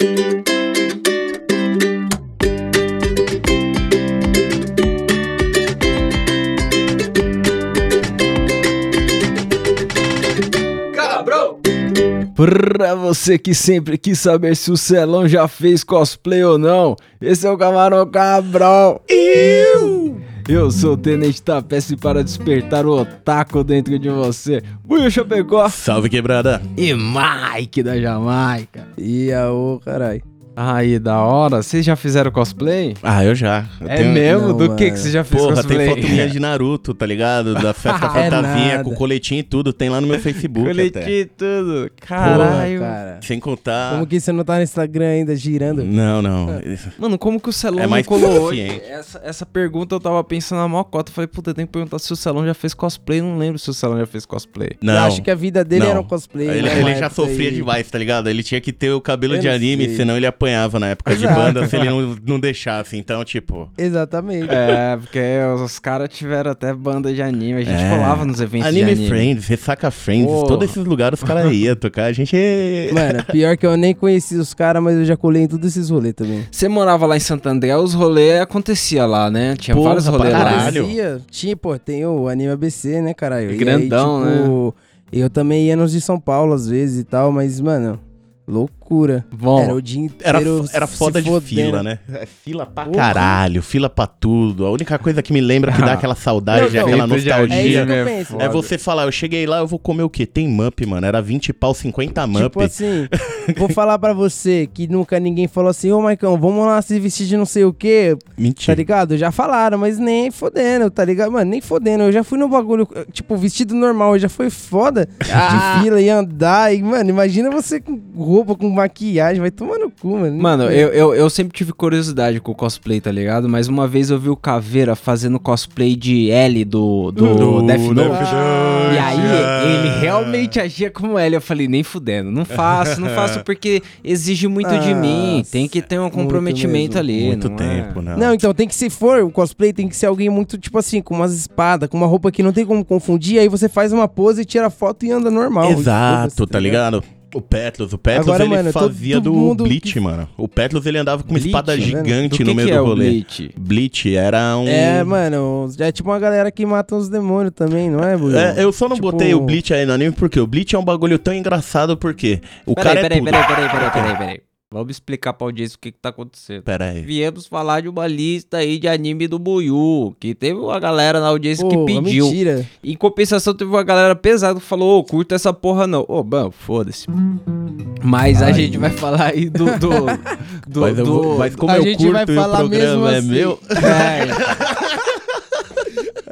Pra você que sempre quis saber se o Celão já fez cosplay ou não, esse é o Camarão Cabrão. Eu! Eu sou o Tenente Tapece para despertar o otaku dentro de você. Buio Chapecó. Salve quebrada. E Mike da Jamaica. E a ô, carai. Aí, da hora. Vocês já fizeram cosplay? Ah, eu já. Eu é tenho- mesmo? Não, Do que mano. que você já fez Porra, cosplay? tem foto minha de Naruto, tá ligado? Da festa É fantasia, nada. com coletinho e tudo. Tem lá no meu Facebook até. Coletinho e tudo. Porra, Caralho. cara. Sem contar... Como que você não tá no Instagram ainda girando? Não, não. Mano, como que o Celão É não mais colou. Essa, essa pergunta eu tava pensando na maior cota. Eu falei, puta, tem que perguntar se o Celão já fez cosplay. Não lembro se o Celão já fez cosplay. Não. Eu acho que a vida dele Não. era um cosplay. Ele, né, ele já sofria aí. demais, tá ligado? Ele tinha que ter o cabelo Eu de anime, sei. senão ele apanhava na época de banda se ele não, não deixasse. Então, tipo. Exatamente. É, porque os caras tiveram até banda de anime. A gente É. colava nos eventos Anime, de anime. Friends, Ressaca Friends, Porra. todos esses lugares os caras iam tocar. A gente. Mano, pior que eu nem conheci os caras, mas eu já colei em todos esses rolês também. Você morava lá em Santo André, os rolês acontecia lá, né? Tinha Porra, vários rolês lá. caralho. Tinha, pô, tem o Anime ABC, né, caralho? E aí, Grandão, né? tipo, Eu também ia nos de São Paulo às vezes e tal, mas, mano, loucura. Bom, era o dia Era, inteiro era se foda de fila, né? É fila pra Porra. caralho, fila pra tudo. A única coisa que me lembra que dá aquela saudade, Não, não. aquela É isso nostalgia. é foda. É você falar, eu cheguei lá, eu vou comer o quê? Tem Mup, mano. Era 20 pau, 50 Mup. Tipo assim, vou falar pra você que nunca ninguém falou assim, ô Maicão, vamos lá se vestir de não sei o quê, tá Mentira. ligado? Já falaram, mas nem fodendo, tá ligado? Mano, nem fodendo. Eu já fui no bagulho, tipo, vestido normal, já foi foda Ah. de fila e andar. E, mano, imagina você com roupa, com maquiagem, vai tomar no cu, mano. Mano, eu, eu, eu sempre tive curiosidade com o cosplay, tá ligado? Mas uma vez eu vi o Caveira fazendo cosplay de L do, do, Do Death Note. Death Note, E aí, ah. ele realmente agia como L. Eu falei, nem fudendo, não faço, não faço porque exige muito de mim. Nossa, Tem que ter um comprometimento mesmo. ali. Muito não tempo, É. não. Não, então tem que, se for o cosplay, tem que ser alguém muito, tipo assim, com umas espadas, com uma roupa que não tem como confundir, aí você faz uma pose, tira foto e anda normal. Exato, Foda-se, tá ligado? O Petlos, o Petlos Agora, ele mano, todo fazia do mundo Bleach, mano. O Petlos ele andava com uma Bleach, espada vendo? gigante no meio do é o rolê. Bleach? Bleach era um. É, mano, é tipo uma galera que mata os demônios também, não é, Buiu? É, eu só não Tipo- botei o Bleach aí no anime porque o Bleach é um bagulho tão engraçado porque o Peraí, cara peraí, é tudo. peraí, peraí, peraí, peraí, peraí. Vamos explicar pra audiência o que que tá acontecendo. Peraí. Viemos falar de uma lista aí de anime do Buiu, que teve uma galera na audiência que Porra, pediu. mentira. Em compensação, teve uma galera pesada que falou, ô, curta essa porra não. Ô, mano, foda-se. Mas a Ai. gente vai falar aí do... do, do, Mas, eu do- vou- mas como A eu gente curto vai e o falar mesmo programa é assim. meu, É,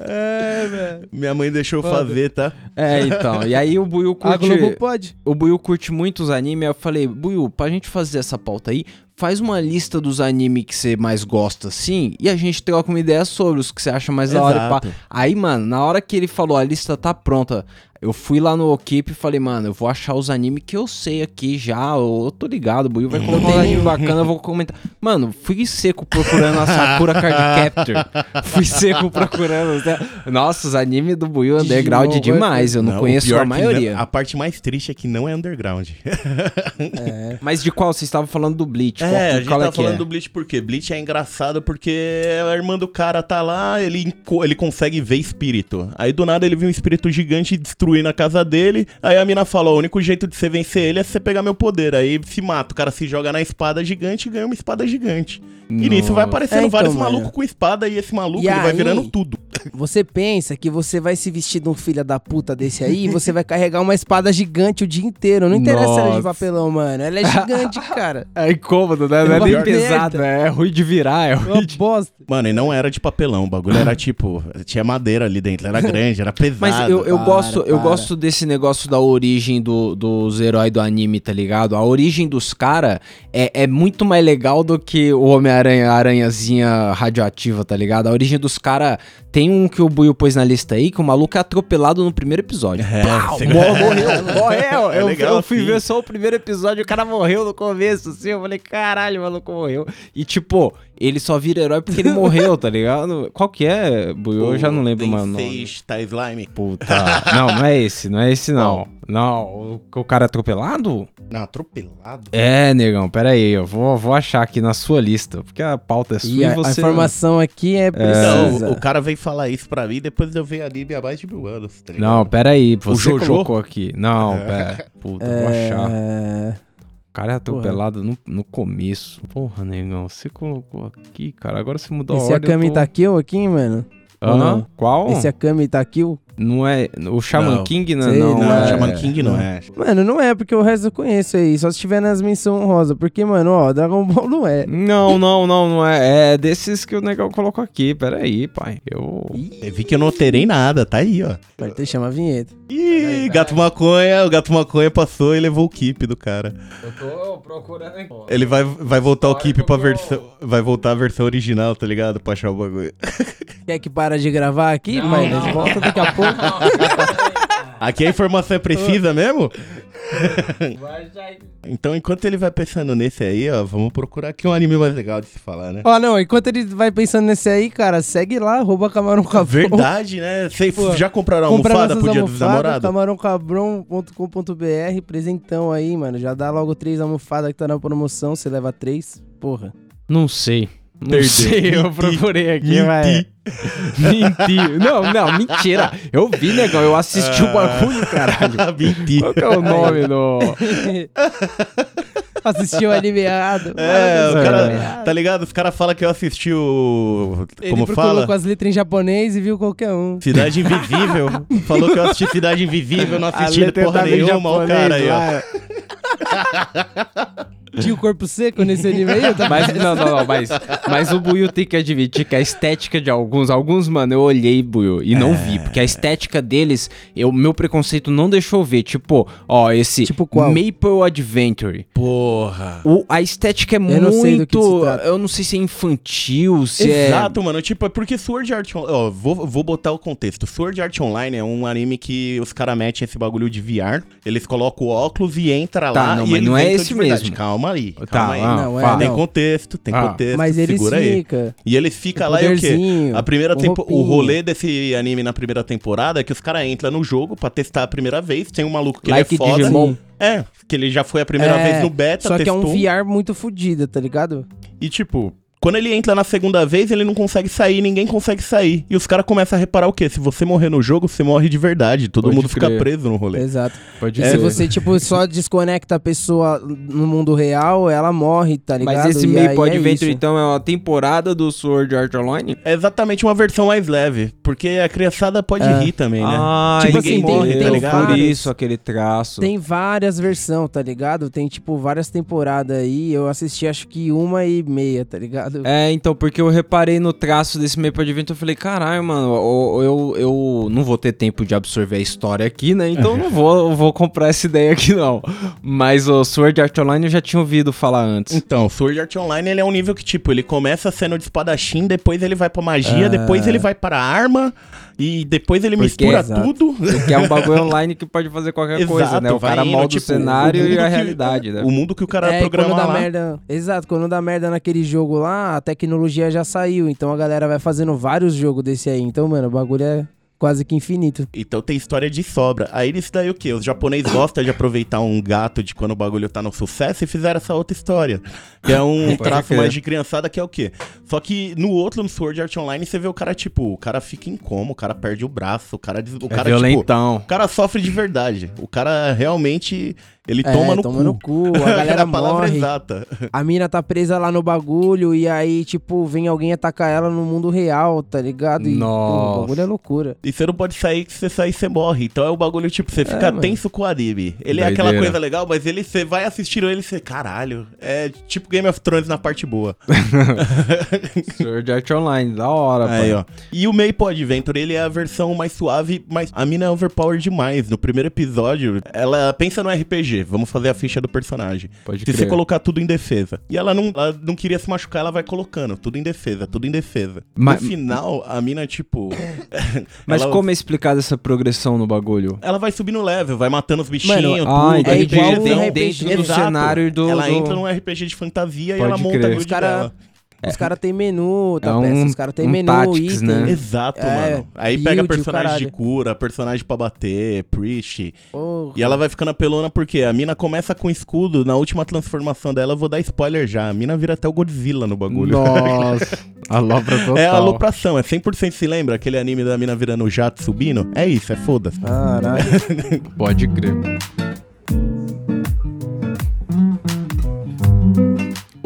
velho. minha mãe deixou Foda. fazer, tá? É, então. E aí o Buiu A curte... Globo pode. O Buiu curte muitos animes, aí eu falei, Buiu, pra gente fazer essa pauta aí, faz uma lista dos animes que você mais gosta, assim, e a gente troca uma ideia sobre os que você acha mais da hora. Exato. Aí, mano, na hora que ele falou, a lista tá pronta, eu fui lá no Keep e falei, mano, eu vou achar os animes que eu sei aqui já, eu, tô ligado, o Buiu vai colocar um anime bacana, eu vou comentar. Mano, fui seco procurando a Sakura Card Captor, fui seco procurando, né? nossa, os animes do Buiu underground Digimon, demais, eu não, o conheço a maioria. não- a parte mais triste é que não é underground. É. Mas de qual? Vocês estavam falando do Bleach. É, qual, a gente qual tá é falando é? do Bleach porque Bleach é engraçado porque a irmã do cara tá lá, ele, ele consegue ver espírito. Aí do nada ele viu um espírito gigante destruir na casa dele. Aí a mina fala: o único jeito de você vencer ele é você pegar meu poder. Aí se mata, o cara se joga na espada gigante e ganha uma espada gigante. E nisso vai aparecendo É, então, vários mano. malucos com espada e esse maluco E ele vai aí- virando tudo. Você pensa que você vai se vestir de um filho da puta desse aí e você vai carregar uma espada gigante o dia inteiro. Não interessa ela é de Nossa. papelão, mano. Ela é gigante, cara. É incômodo, né? Não é nem merda. pesado, é ruim de virar, é Uma ruim de... bosta. Mano, e não era de papelão, o bagulho era tipo, tinha madeira ali dentro, era grande, era pesado. Mas eu, eu Para, gosto, eu para. gosto desse negócio da origem do- dos heróis do anime, tá ligado? A origem dos caras é, é muito mais legal do que o Homem-Aranha, aranhazinha radioativa, tá ligado? A origem dos caras. Tem um que o Buio pôs na lista aí, que o maluco é atropelado no primeiro episódio. É, Pau, você- morreu, morreu. É eu, legal eu fui assim. ver só o primeiro episódio, o cara morreu no começo, assim. Eu falei, caralho, o maluco morreu. E tipo, ele só vira herói porque ele morreu, tá ligado? Qual que é, Buio? Eu já não lembro, mano. Tá slime. Puta. Não, não é esse, não é esse não. Não, o, o cara é atropelado? Não, atropelado. É, negão, pera aí, eu vou, vou achar aqui na sua lista, porque a pauta é sua E e, a, a você... informação aqui é Não, precisa. o, o cara veio falar isso pra mim depois de eu ver anime há mais de mil anos, tá ligado? Não, pera aí, você Jojo? colocou aqui. Não, pera. Puta, vou achar. Cara é atropelado no, no começo. Porra, negão, você colocou aqui, cara. Agora você mudou Esse a ordem. Akami eu tô- tá kill aqui, mano? não? Qual? Esse Akami tá kill? Não é. O Shaman Não. King não, Sei, não, não, Não, é. Shaman King não é. Mano, não é, porque o resto eu conheço aí. Só se tiver nas menções honrosas. Porque, mano, ó, Dragon Ball não é. Não, não, não, não é. É desses que o negão colocou aqui. Pera aí, pai. Eu. Eu vi que eu não alterei nada, tá aí, ó. Vai ter chama a vinheta. Ih, gato maconha, o gato maconha passou e levou o keep do cara. Eu tô procurando aqui. Ele vai, vai voltar o keep pra versão. Vai voltar a versão original, tá ligado? Pra achar o bagulho. Quer que para de gravar aqui, Não, pai? não, volta daqui a pouco. Aqui a informação é precisa mesmo? Então, enquanto ele vai pensando nesse aí, ó, vamos procurar aqui um anime mais legal de se falar, né? Ó, não, enquanto ele vai pensando nesse aí, cara, segue lá, arroba camarão cabrão. Verdade, né? Vocês Pô, já compraram almofada pro dia dos namorados? camarãocabrão.com.br, presentão aí, mano. Já dá logo três almofadas que tá na promoção, você leva três, porra. Não sei. Não Perdeu. sei, eu Menti. procurei aqui, Menti. mas. Menti. Não, não, mentira. Eu vi, negão. Eu assisti o bagulho, caralho. Menti. Qual que é o nome do. Assistiu anime errado. É, o É. cara, tá ligado? Os caras falam que eu assisti o. Ele Como fala? com as letras em japonês e viu qualquer um. Cidade Invisível. Falou que eu assisti Cidade Invisível, não assisti porra em nenhuma, o cara aí, ó. lá. Tinha o corpo seco nesse anime aí? Tá? Mas, não, não, não, mas, mas o Buiu tem que admitir que a estética de alguns, alguns, mano, eu olhei, Buiu, e não vi, porque a estética deles, eu, meu preconceito não deixou ver. Tipo, ó, esse Tipo qual? Maple Adventure. Porra. O, a estética é Eu não sei do que se muito. trata. Eu não sei se é infantil, se é. Exato, mano. Tipo, é porque Sword Art Online. Ó, vou, vou botar o contexto. Sword Art Online é um anime que os caras metem esse bagulho de VR. Eles colocam o óculos e entra Tá, lá. não, e mas eles não é esse mesmo. Calma aí. Tá, Calma aí. ah, Não, é. Tem não. contexto, tem Ah. contexto. Mas eles segura aí. ficam. E ele fica Com lá e o quê? A primeira com tempo, o rolê desse anime na primeira temporada é que os caras entram no jogo pra testar a primeira vez. Tem um maluco que Like ele é foda. Digimon. É, que ele já foi a primeira É, vez no beta, Só que é um testou. VR muito fodido, tá ligado? E tipo, quando ele entra na segunda vez, ele não consegue sair, ninguém consegue sair. E os caras começam a reparar o quê? Se você morrer no jogo, você morre de verdade. Todo Pode mundo fica crer. preso no rolê. Exato. Pode ser. se você, tipo, só desconecta a pessoa no mundo real, ela morre, tá ligado? Mas esse E aí Maple é Adventure, isso. então, é uma temporada do Sword Art Online? É exatamente uma versão mais leve. Porque a criançada pode É. rir também, né? Ah, Tipo ninguém assim, morre, tem tá ligado? Por isso, aquele traço. Tem várias versões, tá ligado? Tem, tipo, várias temporadas aí. Eu assisti, acho que uma e meia, tá ligado? É, então, porque eu reparei no traço desse Maple Adventure, eu falei, caralho, mano, eu, eu, eu não vou ter tempo de absorver a história aqui, né? Então eu não vou, eu vou comprar essa ideia aqui, não. Mas o Sword Art Online eu já tinha ouvido falar antes. Então, Sword Art Online ele é um nível que, tipo, ele começa sendo de espadachim, depois ele vai pra magia, Ah. depois ele vai para arma, e depois ele Porque- mistura Exato. tudo. Porque é um bagulho online que pode fazer qualquer coisa, né? O cara indo, molda tipo, o cenário mundo e a que- realidade, né? O mundo que o cara É, e quando programa dá lá. merda. Exato, quando dá merda naquele jogo lá, a tecnologia já saiu. Então a galera vai fazendo vários jogos desse aí. Então, mano, o bagulho é quase que infinito. Então tem história de sobra. Aí isso daí o quê? Os japoneses gostam de aproveitar um gato de quando o bagulho tá no sucesso e fizeram essa outra história. Que é um Pode traço mais de criançada, que é o quê? Só que no outro, no Sword Art Online, você vê o cara, tipo, o cara fica em coma, o cara perde o braço, o cara... O É cara, tipo, violentão. o cara sofre de verdade. O cara realmente... Ele É, toma no toma cu. no cu, a galera É a palavra morre. exata. A mina tá presa lá no bagulho e aí, tipo, vem alguém atacar ela no mundo real, tá ligado? E, pô, Nossa. o bagulho é loucura. E você não pode sair, que se você sair, você morre. Então é o bagulho, tipo, você fica mano. tenso com o anime. Ele é aquela coisa legal, mas ele, você vai assistindo ele e você, caralho. É tipo Game of Thrones na parte boa. Sword Art Online, da hora, Aí, pô. ó. E o Maple Adventure, ele é a versão mais suave, mas a mina é overpowered demais. No primeiro episódio, ela pensa no RPG, vamos fazer a ficha do personagem. Pode Se crer. você colocar tudo em defesa. E ela não, ela não queria se machucar, ela vai colocando tudo em defesa, tudo em defesa. Mas- No final, a mina, tipo. Mas ela, como é explicada essa progressão no bagulho? Ela vai subindo level, vai matando os bichinhos, Mano, tudo. Ah, é igual um dentro, RPG. dentro do cenário do... Ela do- entra num RPG de fantasia e Pode ela monta crer. a Os build cara- dela. Os caras têm menu, tá É peça, um- Os caras têm um menu, tactics, item. né? Exato, É, mano. Aí build, pega personagem de cura, personagem pra bater, priest. E ela vai ficando apelona porque a mina começa com escudo, na última transformação dela, eu vou dar spoiler já. A mina vira até o Godzilla no bagulho. Nossa, alopra total. É a alopração, é 100% se lembra aquele anime da mina virando o jato subindo? É isso, é foda-se. Caralho. Pode crer.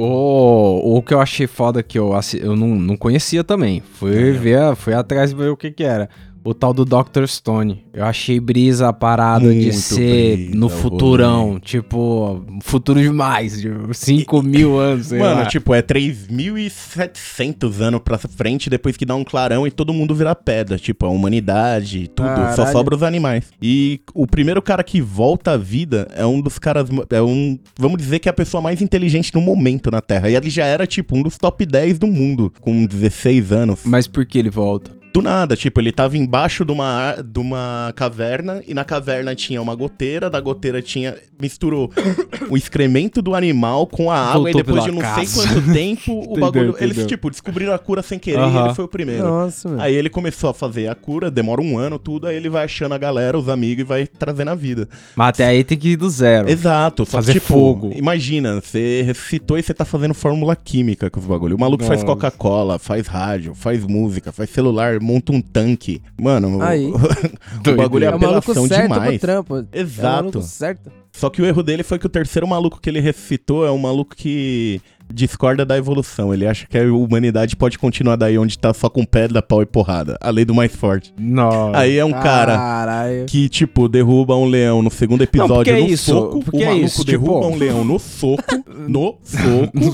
O, o que eu achei foda que eu, eu não, não conhecia também. Fui ver, a- fui atrás ver o que que era. O tal do Dr. Stone. Eu achei brisa a parada de Muito ser brisa no futurão. Tipo, futuro demais. Tipo, 5 mil anos, sei Mano, lá. tipo, é 3.700 anos pra frente depois que dá um clarão e todo mundo vira pedra. Tipo, a humanidade, tudo. Só Caralho. sobra os animais. E o primeiro cara que volta à vida é um dos caras. É um. Vamos dizer que é a pessoa mais inteligente no momento na Terra. E ele já era, tipo, um dos top 10 do mundo, com 16 anos. Mas por que ele volta? Do nada, tipo, ele tava embaixo de uma, de uma caverna e na caverna tinha uma goteira, da goteira tinha. Misturou o excremento do animal com a água Voltou e depois de não casa. sei quanto tempo o Entendeu, bagulho. entendeu. Eles, tipo, descobriram a cura sem querer e Aham. ele foi o primeiro. Nossa, mano. Aí ele começou a fazer a cura, demora um ano, tudo, aí ele vai achando a galera, os amigos e vai trazendo a vida. Mas até aí tem que ir do zero. Exato, só Fazer tipo, fogo. Imagina, você ressuscitou e você tá fazendo fórmula química com os bagulho. O maluco faz Nossa. Coca-Cola, faz rádio, faz música, faz celular, monta um tanque. Mano, Aí. o, bagulho é É apelação certo demais. trampo. É Exato. maluco certo. Só que o erro dele foi que o terceiro maluco que ele ressuscitou é um maluco que discorda da evolução. Ele acha que a humanidade pode continuar daí onde tá só com pedra, pau e porrada. A lei do mais forte. Nossa. Aí é um cara Caralho. que, tipo, derruba um leão no segundo episódio porque é no isso, soco. porque o é maluco isso, derruba tipo- um leão no soco, no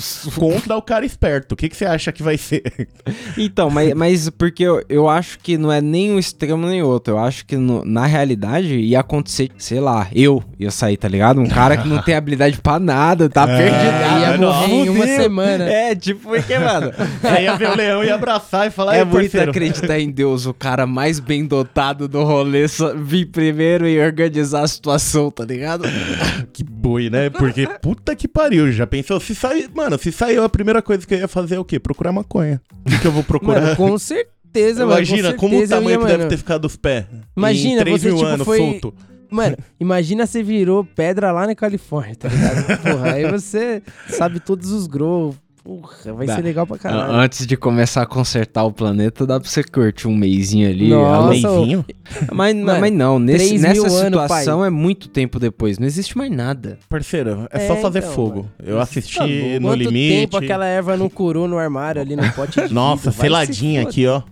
soco, contra o cara esperto. O que, que você acha que vai ser? Então, mas, mas porque eu, eu acho que não é nem um extremo nem outro. Eu acho que no- na realidade ia acontecer, sei lá, eu ia sair, tá ligado? Um cara que não tem habilidade pra nada, tá perdido. ia Ah, morrer em uma fudeu. semana. É, tipo, porque, mano. Aí ia ver o leão e abraçar e falar, É "Ei, muito parceiro." acreditar em Deus, o cara mais bem dotado do rolê, só vir primeiro e organizar a situação, tá ligado? Que boi, né? Porque puta que pariu. Já pensou? Se sair. Mano, se saiu a primeira coisa que eu ia fazer é o quê? Procurar maconha. O que, eu vou procurar? Mano, com certeza, mano. Imagina com como o tamanho ia, que deve mano. ter ficado os pés. Imagina, em 3 você, mil tipo, anos foi- solto. Mano, imagina você virou pedra lá na Califórnia, tá ligado? Porra, aí você sabe todos os grow. Porra, vai Dá. ser legal pra caralho. Antes de começar a consertar o planeta, dá pra você curtir um mêsinho ali. Nossa, além- Leizinho? Mas, Mano, mas não, nesse, 3 nessa anos, situação pai. é muito tempo depois. Não existe mais nada. Parceiro, é, É, só fazer então, fogo. mano. Eu assisti Tá no Quanto limite. tempo aquela erva não curou no armário ali no pote de Nossa, vidro? Seladinha aqui, ó.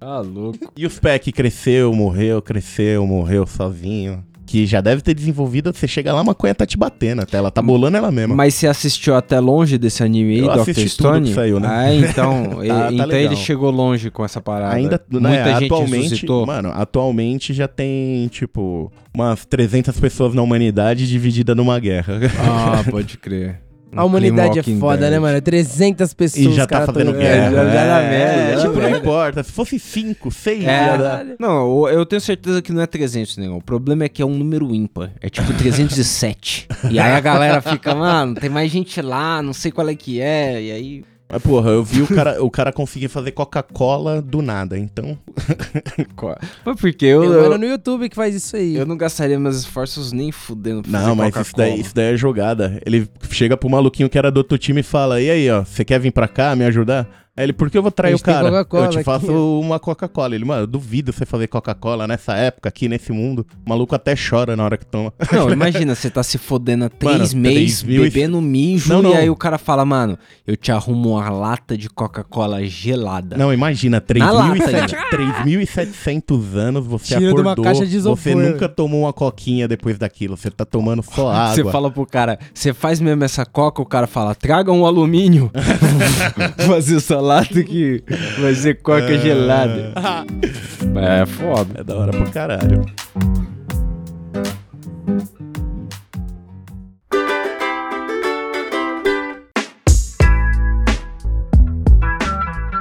Ah, louco. E os que cresceu, morreu, cresceu, morreu sozinho. Que já deve ter desenvolvido, você chega lá, a maconha tá te batendo até, ela tá bolando ela mesma. Mas você assistiu até longe desse anime aí, Eu Dr. assisti tudo Stone? que saiu, né? Ah, então. Tá- tá então ele legal. chegou longe com essa parada. Ainda, né, Muita gente atualmente, ressuscitou. mano, atualmente já tem, tipo, umas 300 pessoas na humanidade dividida numa guerra. Ah, pode crer. A humanidade é foda, Dead. né, mano? É 300 pessoas. E já tá fazendo tão- guerra. É, já, já dá É, merda. dá tipo, não importa. Se fosse 5, 6, É, não, eu tenho certeza que não é 300, negão. O problema é que é um número ímpar. É tipo 307. e aí a galera fica, mano, tem mais gente lá, não sei qual é que é. E aí. Mas, porra, eu vi o cara, o cara conseguir fazer Coca-Cola do nada, então... Mas porque eu, eu, mano no YouTube que faz isso aí. eu não gastaria meus esforços nem fudendo pra Não, fazer mas isso daí, isso daí é jogada. Ele chega pro maluquinho que era do outro time e fala, e aí, ó, você quer vir pra cá me ajudar? Aí ele, por que eu vou trair o cara? Eu te aqui, faço ó. uma Coca-Cola. Ele, mano, eu duvido você fazer Coca-Cola nessa época, aqui nesse mundo. O maluco até chora na hora que toma. Não, imagina, você tá se fodendo há três Mano, meses, três mil e- bebendo mijo, Não, não. e aí o cara fala, mano, eu te arrumo uma lata de Coca-Cola gelada. Não, imagina, Na lata, 3.700 3.700 anos você Tira de uma acordou, caixa de isopor. você nunca tomou uma coquinha depois daquilo, você tá tomando só água. Você fala pro cara, você faz mesmo essa coca, o cara fala, traga um alumínio. Fazer essa lata que vai ser coca gelada. É foda. É da hora pra caralho.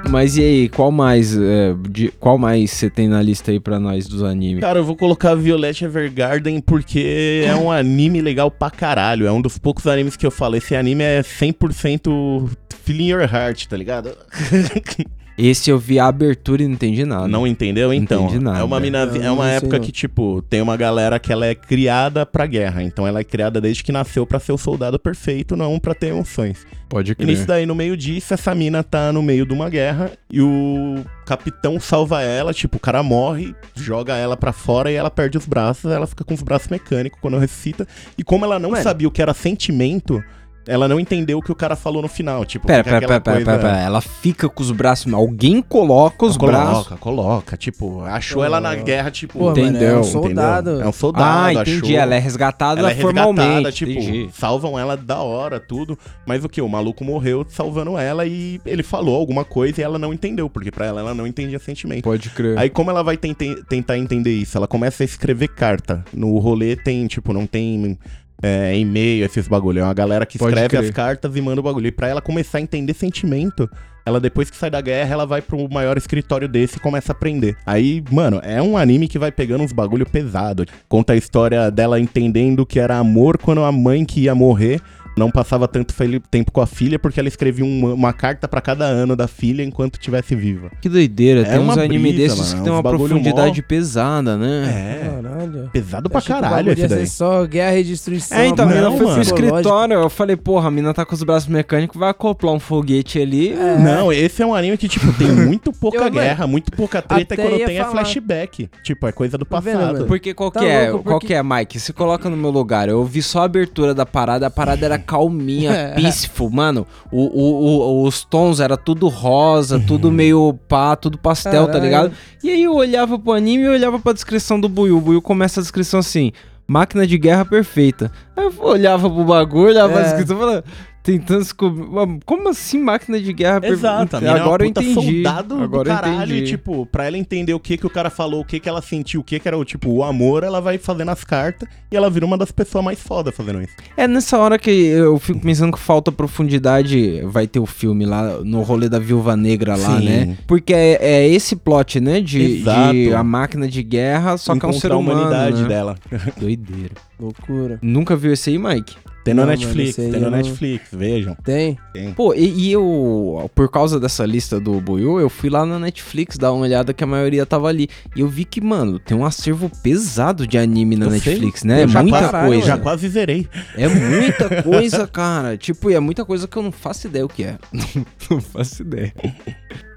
Mas e aí, qual mais, é, de- qual mais você tem na lista aí pra nós dos animes? Cara, eu vou colocar Violet Evergarden porque é um anime legal pra caralho. É um dos poucos animes que eu falo. Esse anime é 100% Feeling Your Heart, tá ligado? Esse eu vi a abertura e não entendi nada. Não entendeu? Então, Entendi nada. é uma, mina, Não, é uma época não. que, tipo, tem uma galera que ela é criada pra guerra. Então ela é criada desde que nasceu pra ser o soldado perfeito, não pra ter emoções. Pode E nisso daí, no meio disso, essa mina tá no meio de uma guerra e o capitão salva ela, tipo, o cara morre, joga ela pra fora e ela perde os braços, ela fica com os braços mecânicos quando ressuscita. E como ela não Mano. sabia o que era sentimento, ela não entendeu o que o cara falou no final, tipo, Pera, fica pera, pera, aquela pera, pera, coisa-. Ela fica com os braços. Alguém coloca os coloca, braços. coloca, tipo, achou ela na guerra, tipo, Pô, mano, é Entendeu, um soldado. entendeu? É um soldado, Ah, entendi. achou. Ela é resgatada Ela é formalmente. resgatada, tipo, entendi. salvam ela da hora, tudo. Mas o que? O maluco morreu salvando ela e ele falou alguma coisa e ela não entendeu, porque pra ela ela não entendia sentimento. Pode crer. Aí como ela vai tente- tentar entender isso? Ela começa a escrever carta. No rolê tem, tipo, não tem é, e-mail, esses bagulho. É uma galera que Pode escreve crer. as cartas e manda o bagulho. E pra ela começar a entender sentimento, ela depois que sai da guerra, ela vai pro maior escritório desse e começa a aprender. Aí, mano, é um anime que vai pegando uns bagulho pesado. Conta a história dela entendendo que era amor quando a mãe que ia morrer não passava tanto tempo com a filha porque ela escrevia uma, uma carta pra cada ano da filha enquanto estivesse viva. Que doideira. É tem uns uma anime brisa, desses mano, que tem uns uma profundidade pesada, né? É. Caralho. Pesado pra caralho esse daí. só guerra e destruição. É, então, a Não, mina foi pro mano. escritório. Eu falei, porra, a mina tá com os braços mecânicos, vai acoplar um foguete ali. Não, esse é um anime que, tipo, tem muito pouca Eu, mano, guerra, muito pouca treta, e quando tem é falar. flashback. Tipo, é coisa do Tá vendo, passado. mano? Porque qual Tá que é? louco, Qual porque- que é, Mike? Se coloca no meu lugar. Eu vi só a abertura da parada, a parada era calminha, peaceful, mano. O, o- o- os tons era tudo rosa, tudo meio pá, tudo pastel, tá Caralho. ligado? E aí eu olhava pro anime e olhava pra descrição do Buiu. O Buiu começa a descrição assim: máquina de guerra perfeita. Aí eu olhava pro bagulho, olhava pra É. descrição e falava. Tentando. Mas Como assim máquina de guerra Exato, a perfeita? mina Agora é eu entendi. soldado Agora do caralho, e, entendi. tipo, pra ela entender o que que o cara falou, o que que ela sentiu, o que que era, o tipo, o amor, ela vai fazendo as cartas e ela vira uma das pessoas mais foda fazendo isso. É nessa hora que eu fico pensando que falta profundidade. Vai ter o filme lá no rolê da Viúva Negra lá, Sim. né? Porque é, é esse plot, né? De, de a máquina de guerra, só que é um ser Encontrar a humano. humanidade né? dela. Doideira. Loucura. Nunca viu esse aí, Mike? Tem no Não, mano, Netflix, aí tem no eu não- Netflix, vejam. Tem? Tem. Pô, e, e eu, por causa dessa lista do Buiu, eu fui lá na Netflix dar uma olhada que a maioria tava ali. E eu vi que, mano, tem um acervo pesado de anime na Eu sei. Netflix, né? É Eu já muita quase, coisa. Já quase zerei. É muita coisa, cara. Tipo, e é muita coisa que eu não faço ideia o que é. não faço ideia.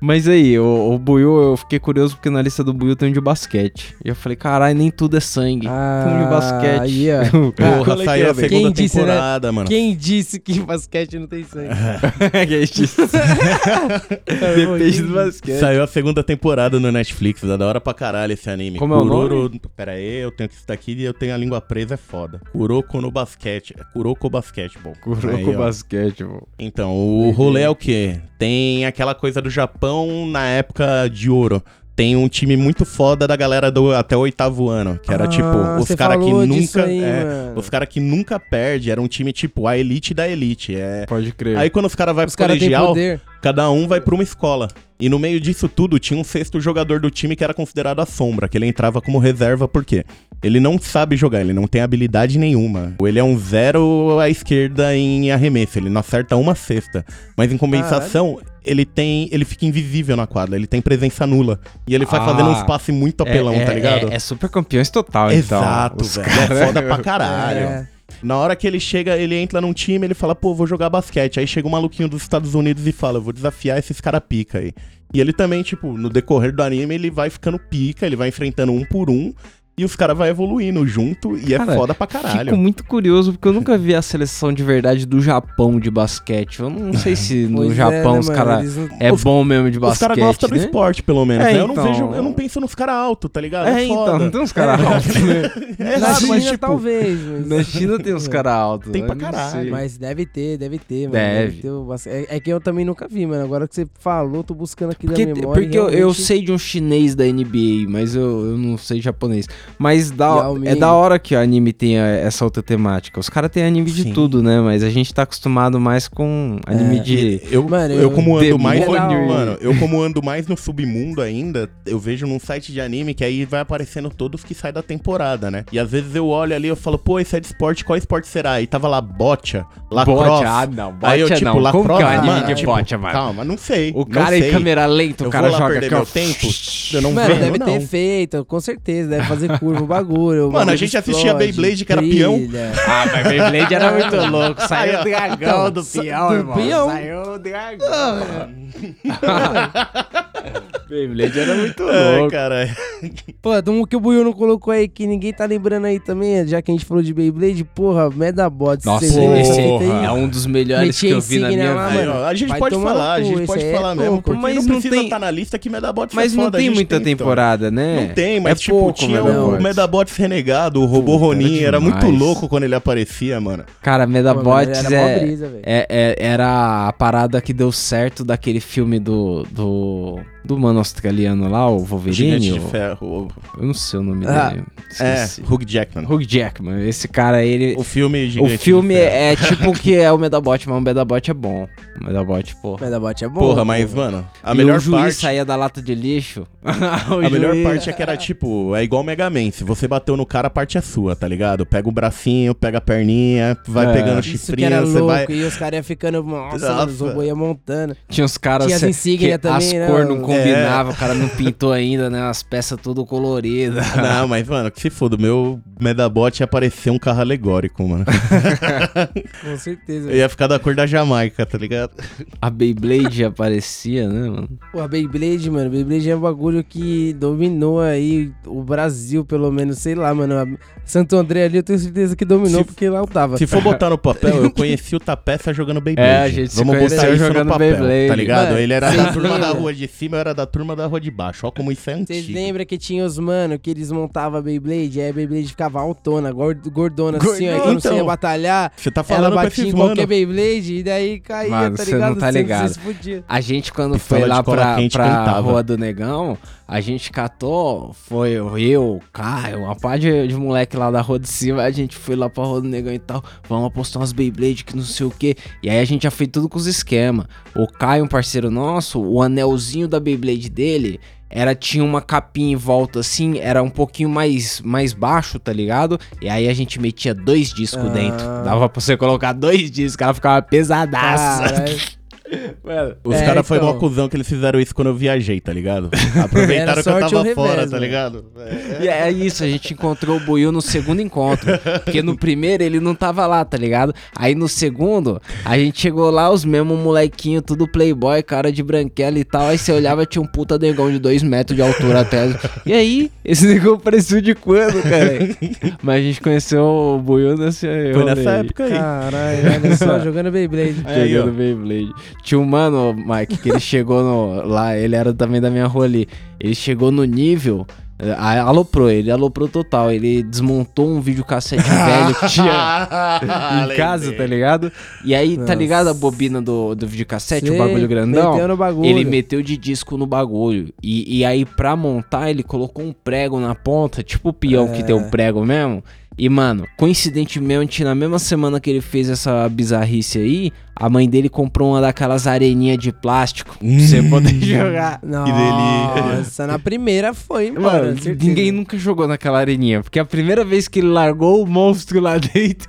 Mas aí, o, o Buiu, eu fiquei curioso porque na lista do Buiu tem um de basquete. E eu falei, caralho, nem tudo é sangue. Ah, tem um de basquete. aí, ó. Porra, é, a segunda Quem disse, né? temporada, mano. Quem disse que basquete não tem sangue? é? Depende do basquete. Saiu a segunda temporada no Netflix, é da hora pra caralho esse anime. Como é o Kuroro... Pera aí, eu tenho que isso daqui e eu tenho a língua presa, é foda. Kuroko no basquete. É Kuroko Basketball. Aí, Kuroko basquete, pô. Então, o rolê é o quê? Tem aquela coisa do Japão na época de ouro. Tem um time muito foda da galera do até o oitavo ano, que era Ah, tipo os caras que nunca, aí, é, os cara que nunca perde, era um time tipo a elite da elite, é. Pode crer. Aí quando os caras vai Os pro caras têm colegial. Cada um vai pra uma escola. E no meio disso tudo tinha um sexto jogador do time que era considerado a sombra, que ele entrava como reserva por quê? Ele não sabe jogar, ele não tem habilidade nenhuma. Ele é um zero à esquerda em arremesso, ele não acerta uma cesta. Mas em compensação, ele tem. ele fica invisível na quadra, ele tem presença nula. E ele vai Ah, fazendo uns passes muito apelão, é, tá ligado? É, é super campeões total, então. Exato, velho. caras- É foda pra caralho. Na hora que ele chega, ele entra num time, ele fala, pô, vou jogar basquete. Aí chega um maluquinho dos Estados Unidos e fala, vou desafiar esses cara pica aí. E ele também, tipo, no decorrer do anime, ele vai ficando pica, ele vai enfrentando um por um. E os caras vão evoluindo junto e é Cara, foda pra caralho. Fico muito curioso porque eu nunca vi a seleção de verdade do Japão de basquete. Eu não sei se no Pois é, Japão né, os caras não- é Os- bom mesmo de Os basquete, caras gostam do né? esporte, pelo menos. É, né? Eu não então. vejo, eu não penso nos caras altos, tá ligado? É, É, então, não tem uns caras altos, né? É Na China, mas tipo, talvez. Mas... Na China tem uns caras altos. Tem eu pra caralho. sei. Mas deve ter, deve ter, mano. Deve. ter o basque- é, é que eu também nunca vi, mano. Agora que você falou, tô buscando aqui Porque, na memória. porque eu, eu realmente- sei de um chinês da NBA, mas eu, eu não sei japonês. Mas da, Yao é da hora que o anime tenha essa outra temática. Os caras têm anime de Sim. tudo, né? Mas a gente tá acostumado mais com anime É. de. Eu, Mano, eu eu- como ando mais, Demônio. mano, eu como ando mais no submundo ainda, eu vejo num site de anime que aí vai aparecendo todos que saem da temporada, né? E às vezes eu olho ali, eu falo, pô, esse é de esporte, qual esporte será? E tava lá bocha, lacrosse. Bote, ah, não, aí eu tipo, não. lacrosse, Como que é o anime mano, de tipo, bote, mano? Calma, não sei. O cara em sei. câmera lenta, o Eu cara joga perder ó. meu tempo? Eu não Mano, vejo, deve não. ter feito, com certeza. Deve fazer curva o bagulho. Mano, a gente assistia explode, Beyblade, que era peão. brilha. Ah, mas Beyblade era muito louco. Saiu o dragão do peão, do irmão. peão? Saiu o dragão. Beyblade era muito louco. caralho. Pô, um que o Buiu não colocou aí, que ninguém tá lembrando aí também, já que a gente falou de Beyblade, porra, Medabots. Nossa, esse é um dos melhores que eu vi na minha lá, vida. Mano, a gente vai pode falar, a gente pode é falar mesmo, louco. porque Mas não não precisa tem- estar na lista que Medabots Mas é não foda, tem a gente muita então. temporada, né? Não tem, mas é tipo, pouco, tinha Medabots. o Medabots renegado, o robô Puta, era Ronin, era muito louco quando ele aparecia, mano. Cara, é, é- é- era a parada que deu certo daquele filme do, do, mano australiano lá, o O Wolverine. Gigante de o- Ferro. eu não sei o nome Ah, dele. É, Esqueci. Hugh Jackman. Hugh Jackman. Esse cara, ele... O filme O Gigante filme de Ferro. é tipo que é o Medabot, mas o Medabot é bom. O Medabot, pô. Medabot é bom. Porra, mas, mano, a E melhor o juiz parte... saía da lata de lixo. A melhor parte é que era tipo, é igual Mega Man. Se você bateu no cara, a parte é sua, tá ligado? Pega o bracinho, pega a perninha, vai É. pegando o Isso que chifrinho, era você louco, vai. e os caras iam ficando, nossa, mano, os Nossa. robôs iam montando. Tinha os caras Tinha as insígnias que também, as né, cores não mano? combinavam, o cara não pintou ainda, né? As peças tudo coloridas. Não, mas, mano, que se foda, o meu Medabot ia parecer um carro alegórico, mano. Com certeza. ia ficar da cor da Jamaica, tá ligado? A Beyblade aparecia, né, mano? Pô, a Beyblade, mano, Beyblade é um bagulho que dominou aí o Brasil, pelo menos, sei lá, mano. A Santo André ali eu tenho certeza que dominou, Se- porque lá eu tava. Se for botar no papel, eu conheci o Tapeça jogando Beyblade. É, a gente se Vamos botar isso jogando no papel, Beyblade. tá ligado? Mano, Ele era da turma da rua de cima, eu era da turma da rua de baixo. Ó como isso é Vocês antigo. lembram que tinha os mano que eles montavam a Beyblade, aí a Beyblade ficava altona, gord- gordona assim, ó, você Então, ia batalhar, Você tá ela falando pra batia esses em qualquer mano. Beyblade e daí caía, Mano, tá ligado? não tá Você- ligado. você. A gente, quando Pistola foi lá pra, quente pra cantava. Rua do Negão, a gente catou, foi eu, o Caio, uma par de, de moleque lá da Rua de Cima, a gente foi lá pra Rua do Negão e tal, vamos apostar umas Beyblade que não sei o que. E aí a gente já fez tudo com os esquemas. O Caio, um parceiro nosso, o anelzinho da Beyblade dele era tinha uma capinha em volta assim, era um pouquinho mais mais baixo, tá ligado? E aí a gente metia dois discos Ah. dentro. Dava pra você colocar dois discos, ela ficava pesadaça. Caralho. Mano, Os É, caras foi então. mó cuzão que eles fizeram isso quando eu viajei, tá ligado? Aproveitaram que eu tava fora, revés, tá mano. ligado? É. E é isso, a gente encontrou o Buiu no segundo encontro. Porque no primeiro ele não tava lá, tá ligado? Aí no segundo, a gente chegou lá, os mesmos molequinho, tudo playboy, cara de branquela e tal. Aí você olhava, tinha um puta negão de dois metros de altura até. E aí, esse negão apareceu de quando, cara? Mas a gente conheceu o Buiu nesse Foi nessa época aí. Caralho, olha só, jogando Beyblade. Aí, Jogando ó. Beyblade. Tinha um mano, Mike, que ele chegou no, lá, ele era também da minha rua ali. Ele chegou no nível. eh, Aloprou, ele aloprou total. Ele desmontou um videocassete velho que tinha em casa, tá ligado? E aí, tá Nossa. ligado a bobina do, do videocassete, o Sei, bagulho grandão? meteu no bagulho. Ele meteu de disco no bagulho. E, e aí, pra montar, ele colocou um prego na ponta, tipo o peão que tem o prego mesmo. E, mano, coincidentemente, na mesma semana que ele fez essa bizarrice aí, a mãe dele comprou uma daquelas areninhas de plástico pra você poder jogar. Nossa, na primeira foi, mano. Mano, ninguém nunca jogou naquela areninha, porque a primeira vez que ele largou o monstro lá dentro,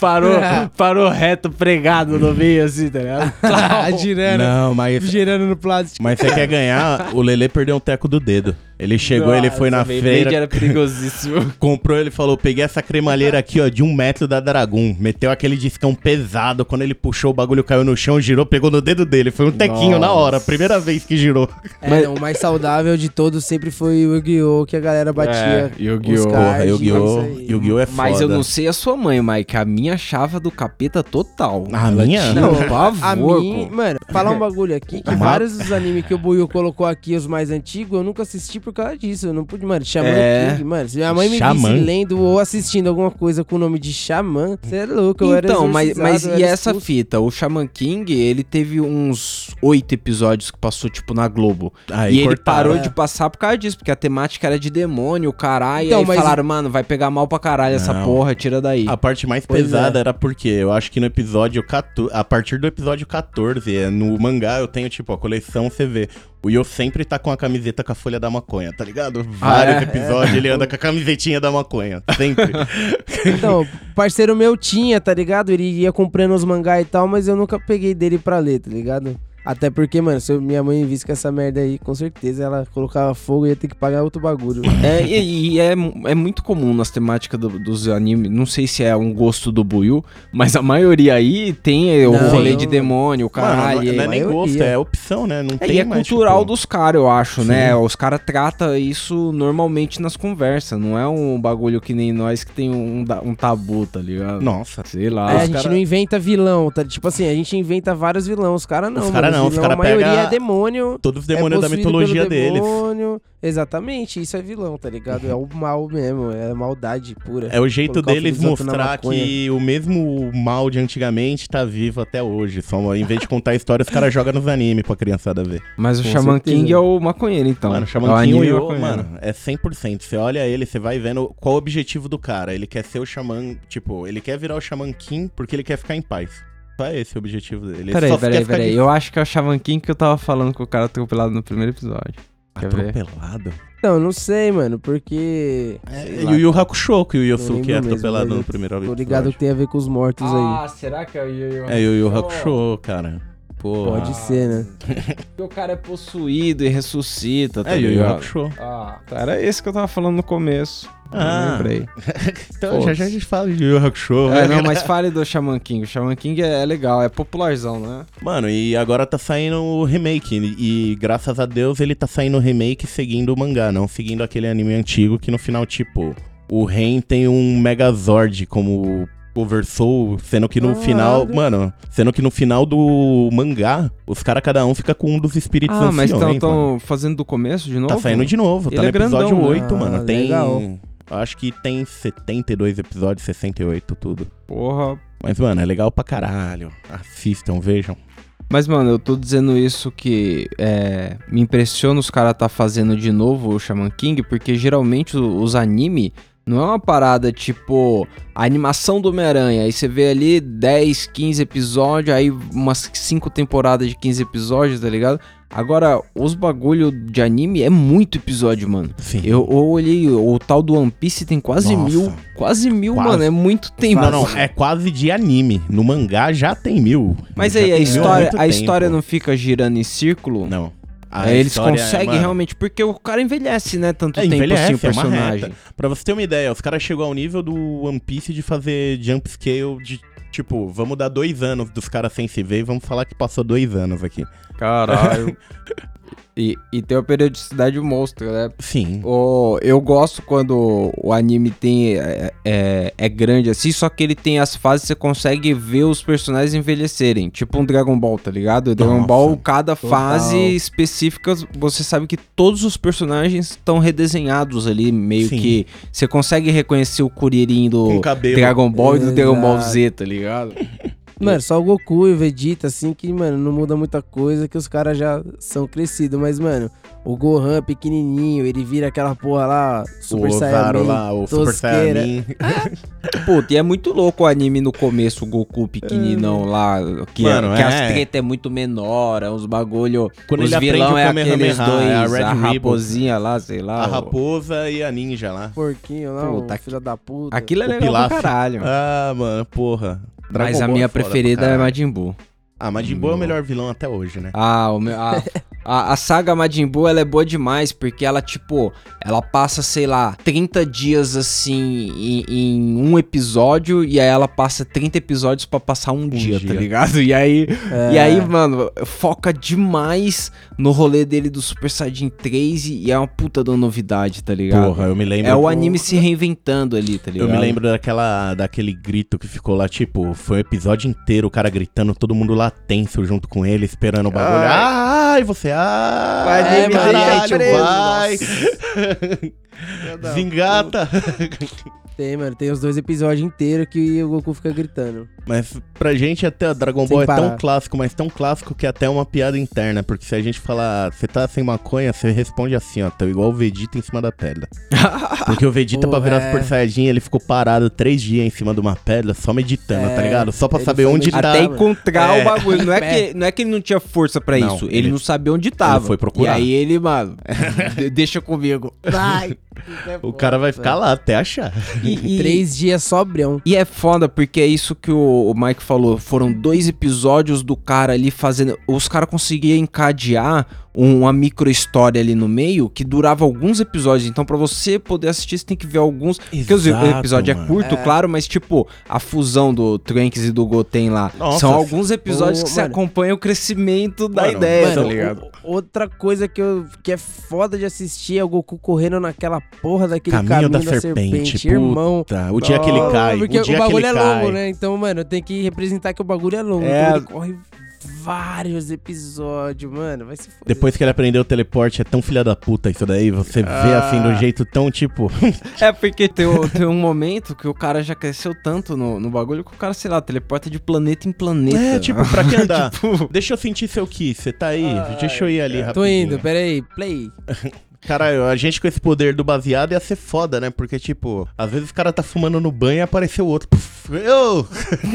parou, parou reto, pregado no meio, assim, tá ligado? Girando, Não, mas, girando no plástico. mas você quer ganhar, o Lele perdeu um teco do dedo. Ele chegou, ele foi na Nossa, feira, era perigosíssimo. comprou, ele falou, peguei essa cremalheira aqui, ó, de um metro da Dragon. Meteu aquele discão pesado, quando ele puxou o bagulho, caiu no chão, girou, pegou no dedo dele. Foi um tequinho na hora, Nossa. primeira vez que girou. É, Mas- não, o mais saudável de todos sempre foi o Yu-Gi-Oh! que a galera batia. É, Yu-Gi-Oh! Porra, cards, Yu-Gi-Oh! Yu-Gi-Oh! é foda. Mas eu não sei a sua mãe, Mike. A minha achava do capeta total. A Ela minha? Tinha Não, um pavor, a pô. mano, falar um bagulho aqui, que Uma- vários dos animes que o Buiu colocou aqui, os mais antigos, eu nunca assisti por por causa disso. Eu não pude, mano, Xamã É. King, mano. Se minha mãe me Xamã. visse lendo ou assistindo alguma coisa com o nome de Xamã, você é louco, eu era Então, mas, mas eu e era essa expulso. fita? O Shaman King, ele teve uns oito episódios que passou, tipo, na Globo. Aí e ele cortaram. parou é. de passar por causa disso, porque a temática era de demônio, caralho. Então, e aí mas- falaram, mano, vai pegar mal pra caralho essa Não. porra, tira daí. A parte mais Pois pesada é. era porque eu acho que no episódio 14, a partir do episódio 14, é, no mangá eu tenho tipo a coleção você vê. O Yo sempre tá com a camiseta com a folha da maconha, tá ligado? Vários é? episódios ele anda com a camisetinha da maconha, sempre. Então, parceiro meu tinha, tá ligado? Ele ia comprando os mangá e tal, mas eu nunca peguei dele pra ler, tá ligado? Até porque, mano, se minha mãe visse com essa merda aí, com certeza ela colocava fogo e ia ter que pagar outro bagulho. É, e, e é, é muito comum nas temáticas do- dos animes. Não sei se é um gosto do Buiu, mas a maioria aí tem é, o Não, rolê não. de demônio, o Mano, caralho. não, não é nem gosto, é opção, né? Não É, tem e é mais, cultural tipo, dos caras, eu acho, né? Sim. Os caras tratam isso normalmente nas conversas. Não é um bagulho que nem nós que tem um, um tabu, tá ligado? Nossa. Sei lá. É, a gente cara- não inventa vilão, tá? Tipo assim, a gente inventa vários vilões. Os caras não. Os cara mano, não, os vilão, cara A maioria pega é demônio. Todos os é demônios da mitologia deles. demônio. Exatamente, isso é vilão, tá ligado? É o mal mesmo, é maldade pura. É o jeito o deles mostrar que o mesmo mal de antigamente tá vivo até hoje. Só em vez de contar a história, os caras jogam nos animes pra criançada ver. Mas o Com Shaman certeza. King é o maconheiro, então. mano, é o Shaman King anime Yo, maconheiro. mano, é 100%. Você olha ele, você vai vendo qual o objetivo do cara. Ele quer ser o Xamã, tipo, ele quer virar o Shaman King porque ele quer ficar em paz. Só é esse o objetivo dele. Ele Peraí, peraí, peraí. Eu acho que é o Shaman King que eu tava falando com o cara atropelado no primeiro episódio. Quer ver? Atropelado? Não, não sei, mano, porque. E lá, o Yu Hakusho, que o lembro é mesmo, atropelado mas no primeiro Tô episódio. ligado que tem a ver com os mortos Ah, aí. será que é o Yu Yu É o Yu Hakusho, cara. Pô. Pode ser, né? Porque o cara é possuído e ressuscita, tá É Yu Yu? Hakusho. Ah, tá, era esse que eu tava falando no começo. Ah. Lembrei. Então, já já a gente fala de Yu Hakusho. É, né? não, mas fale do Shaman King. O Shaman King é, é legal, é popularzão, né? Mano, e agora tá saindo o remake. E graças a Deus ele tá saindo o remake seguindo o mangá, não seguindo aquele anime antigo que no final, tipo, o Ren tem um Megazord como conversou, sendo que no Caralho. final, mano, sendo que no final do mangá, os caras cada um fica com um dos espíritos Ah, mas anciões, estão mano. fazendo do começo de novo? Tá saindo de novo, Ele tá no é grandão, episódio né? 8, Ah, mano. Tem. legal. Acho que tem 72 episódios, 68, tudo. Porra. Mas, mano, é legal pra caralho. Assistam, vejam. Mas, mano, eu tô dizendo isso que é, me impressiona os caras tá fazendo de novo o Shaman King, porque geralmente os anime não é uma parada tipo a animação do Homem-Aranha. Aí você vê ali 10, 15 episódios, aí umas 5 temporadas de 15 episódios, tá ligado? Agora, os bagulho de anime é muito episódio, mano. Sim. Eu, eu olhei, o tal do One Piece tem quase Nossa. mil. Quase mil, Quase. mano. É muito tempo. Não, não, é quase de anime. No mangá já tem mil. Mas Já aí, a história, muito a história tempo. não fica girando em círculo? Não. A Aí eles história é, conseguem mano, realmente, porque o cara envelhece, né? Tanto É, tempo assim o é personagem. reta. Pra você ter uma ideia, os caras chegou ao nível do One Piece de fazer jump scale de. Tipo, vamos dar dois anos dos caras sem se ver e vamos falar que passou dois anos aqui. Caralho. e, e tem uma periodicidade monstro, né? Sim. O, eu gosto quando o anime tem é, é, é grande assim, só que ele tem as fases que você consegue ver os personagens envelhecerem. Tipo um Dragon Ball, tá ligado? Dragon Nossa, Ball, cada total. fase específica, você sabe que todos os personagens estão redesenhados ali, meio Sim. que você consegue reconhecer o Kuririn do. Dragon Ball e do Dragon Ball. Z, tá ligado? Mano, só o Goku e o Vegeta, assim, que, mano, não muda muita coisa, que os caras já são crescidos. Mas, mano, o Gohan pequenininho, ele vira aquela porra lá, Super o Saiyaman, lá, o Super. Saiyaman. Puta, e é muito louco o anime no começo, o Goku pequeninão lá, que, Mano, que é. as treta é muito menor, é uns bagulho... Quando os ele aprende vilão é aqueles dois, é a a, Red Ribbon. raposinha lá, sei lá. A o- raposa e a ninja lá. Porquinho lá, Puta, o filho da puta. Aquilo é legal pra caralho. Ah, mano, porra. Dragon Mas a Ball minha é foda preferida é caralho. Majin Buu. Ah, Majin Buu é o melhor vilão até hoje, né? Ah, o meu, a, a, a saga Majin Buu, ela é boa demais, porque ela, tipo, ela passa, sei lá, 30 dias, assim, em, em um episódio, e aí ela passa 30 episódios pra passar um, dia, tá dia. ligado? E aí, É. e aí, mano, foca demais no rolê dele do Super Saiyajin 3, e, e é uma puta da novidade, tá ligado? Porra, eu me lembro. é o anime se reinventando ali, tá Eu ligado? me lembro daquela, daquele grito que ficou lá, tipo, foi o episódio inteiro, o cara gritando, todo mundo lá tenso junto com ele, esperando o bagulho. Ai, você, você, ah, Vai, é, caralho, vai, vai. Zingata. Tem, mano. Tem os dois episódios inteiros que o Goku fica gritando. Mas pra gente até Dragon Sem Ball é tão clássico, mas tão clássico que é até uma piada interna. Porque se a gente falar, você tá sem maconha, você responde assim, ó, tô igual o Vegeta em cima da pedra. Porque o Vegeta, pra Porra, virar é. Super Saiyajin, ele ficou parado três dias em cima de uma pedra, só meditando, É, tá ligado? Só pra ele saber onde meditar, tá. Até encontrar É. o bagulho. Não é, que, não é que ele não tinha força pra Não, isso. Ele, ele- não sabia onde tava. ele foi procurar. E aí ele, mano, de- deixa comigo. Vai. O cara vai ficar lá até achar. E, e- Três dias sobrão. E é foda porque é isso que o, o Mike falou. Foram dois episódios do cara ali fazendo. Os caras conseguiam encadear uma micro história ali no meio que durava alguns episódios. Então, pra você poder assistir, você tem que ver alguns. Porque o episódio mano. é curto, claro, mas tipo, a fusão do Trunks e do Goten lá. Nossa, são alguns episódios Ô, que você mano. acompanha o crescimento da Mano, ideia, Mano, tá ligado? o- outra coisa que, eu, que é foda de assistir é o Goku correndo naquela porra daquele Caminho caminho, da da, serpente, serpente, irmão. O dia que ele cai, Porque o dia que bagulho ele é cai. longo, né? Então, mano, tem que representar que o bagulho é longo. É. Então ele corre vários episódios, mano. Vai se foder. Depois que ele aprendeu o teleporte, é tão filha da puta isso daí. Você vê Ah. assim, do jeito tão tipo. É porque tem, tem um momento que o cara já cresceu tanto no, no bagulho que o cara, sei lá, teleporta de planeta em planeta. É, tipo, pra que andar? Tipo, Deixa eu sentir seu ki, você tá aí? Deixa eu ir ali rapidinho. Tô indo, peraí, play. Caralho, a gente com esse poder do baseado ia ser foda, né? Porque, tipo, às vezes o cara tá fumando no banho e apareceu outro. Puf, eu!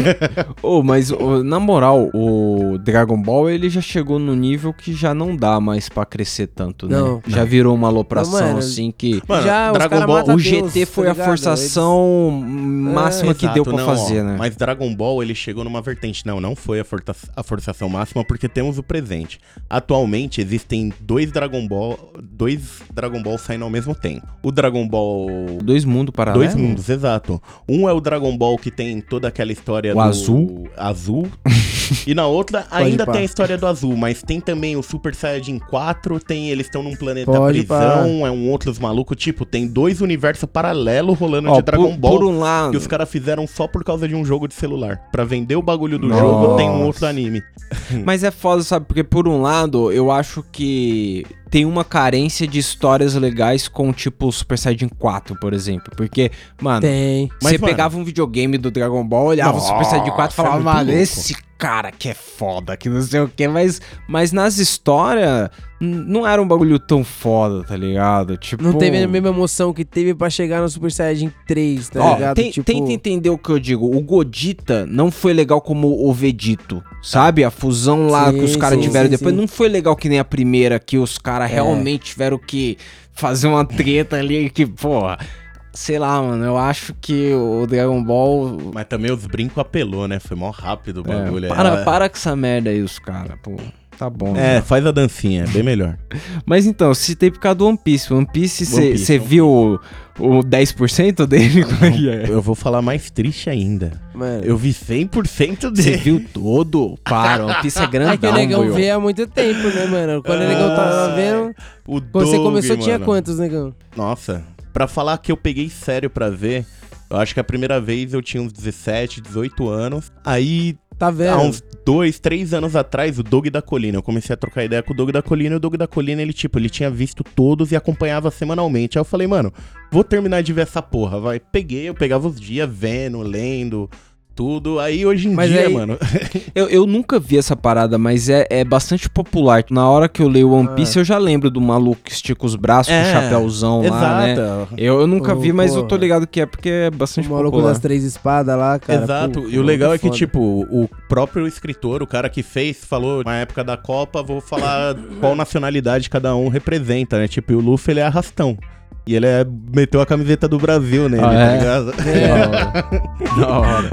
Ô, mas ô, na moral, o Dragon Ball ele já chegou no nível que já não dá mais pra crescer tanto, né? Não. já virou uma alopração Não, mano, assim que Mano, Já, Dragon Ball- o Deus, GT tá foi a ligado? forçação máxima que Exato, deu pra não, fazer, ó, né? Mas Dragon Ball, ele chegou numa vertente. Não, não foi a, forta- a forçação máxima, porque temos o presente. Atualmente, existem dois Dragon Ball. Dois Dragon Ball saindo ao mesmo tempo. O Dragon Ball. Dois mundos paralelos. Dois mundos, exato. Um é o Dragon Ball que tem toda aquela história O do azul. azul. e na outra ainda pá. tem a história do azul, mas tem também o Super Saiyajin 4, tem eles estão num planeta Pode prisão, é um outros malucos, tipo, tem dois universos paralelos rolando Ó, de Dragon por, Ball. por um lado, Que os caras fizeram só por causa de um jogo de celular. Pra vender o bagulho do Nossa. jogo, tem um outro anime. Mas é foda, sabe? Porque por um lado, eu acho que tem uma carência de histórias legais com tipo Super Saiyajin 4, por exemplo. Porque, mano, Tem. Mas, você mano- pegava um videogame do Dragon Ball, olhava o Super Saiyajin 4 e Nossa, falava, é mano, louco." esse cara que é foda, que não sei o que, mas, mas nas histórias não era um bagulho tão foda, tá ligado? Tipo. Não teve a mesma emoção que teve pra chegar no Super Saiyajin 3, tá Ó, ligado? tem- tipo, Tenta entender o que eu digo. O Godita não foi legal como o Vegito, sabe? A fusão lá Sim, que os caras tiveram sim, depois sim. não foi legal que nem a primeira, que os caras É. realmente tiveram que fazer uma treta ali que, porra. Sei lá, mano, eu acho que o Dragon Ball. Mas também os brincos apelou, né? Foi mó rápido o é, bagulho. para, Ela- para com essa merda aí, os caras, pô. Tá bom. É, né? faz a dancinha, é bem melhor. Mas então, eu citei por causa do One Piece. One Piece, você viu o, o 10% dele? Como é que é? Eu vou falar mais triste ainda. Mano, Eu vi 100% Você dele. viu todo? Para, One Piece é grandão, é que o negão vê há muito tempo, né, mano? Quando o negão tava Ah, vendo. O Quando você Doug, começou, tinha mano. quantos, negão? Nossa, pra falar que eu peguei sério pra ver, eu acho que a primeira vez eu tinha uns 17, 18 anos. Aí, Tá vendo? há uns dois, três anos atrás, o Doug da Colina. Eu comecei a trocar ideia com o Doug da Colina e o Doug da Colina, ele, tipo, ele tinha visto todos e acompanhava semanalmente. Aí eu falei, mano, vou terminar de ver essa porra, vai. Peguei, eu pegava os dias vendo, lendo. Tudo. Aí hoje em Mas dia, aí- mano. Eu, eu nunca vi essa parada, mas é, é bastante popular. Na hora que eu leio One Piece, eu já lembro do maluco que estica os braços É, o chapéuzão lá, né? Exato. Eu, eu nunca vi, mas eu tô porra. ligado que é porque é bastante O maluco popular. das três espadas lá, cara. Exato. Pô, e o legal é que, foda. tipo, o próprio escritor, o cara que fez, falou na época da Copa, vou falar qual nacionalidade cada um representa, né? Tipo, e o Luffy, ele é arrastão. E ele é, meteu a camiseta do Brasil nele, Ah, tá é? ligado? Da hora. Da hora.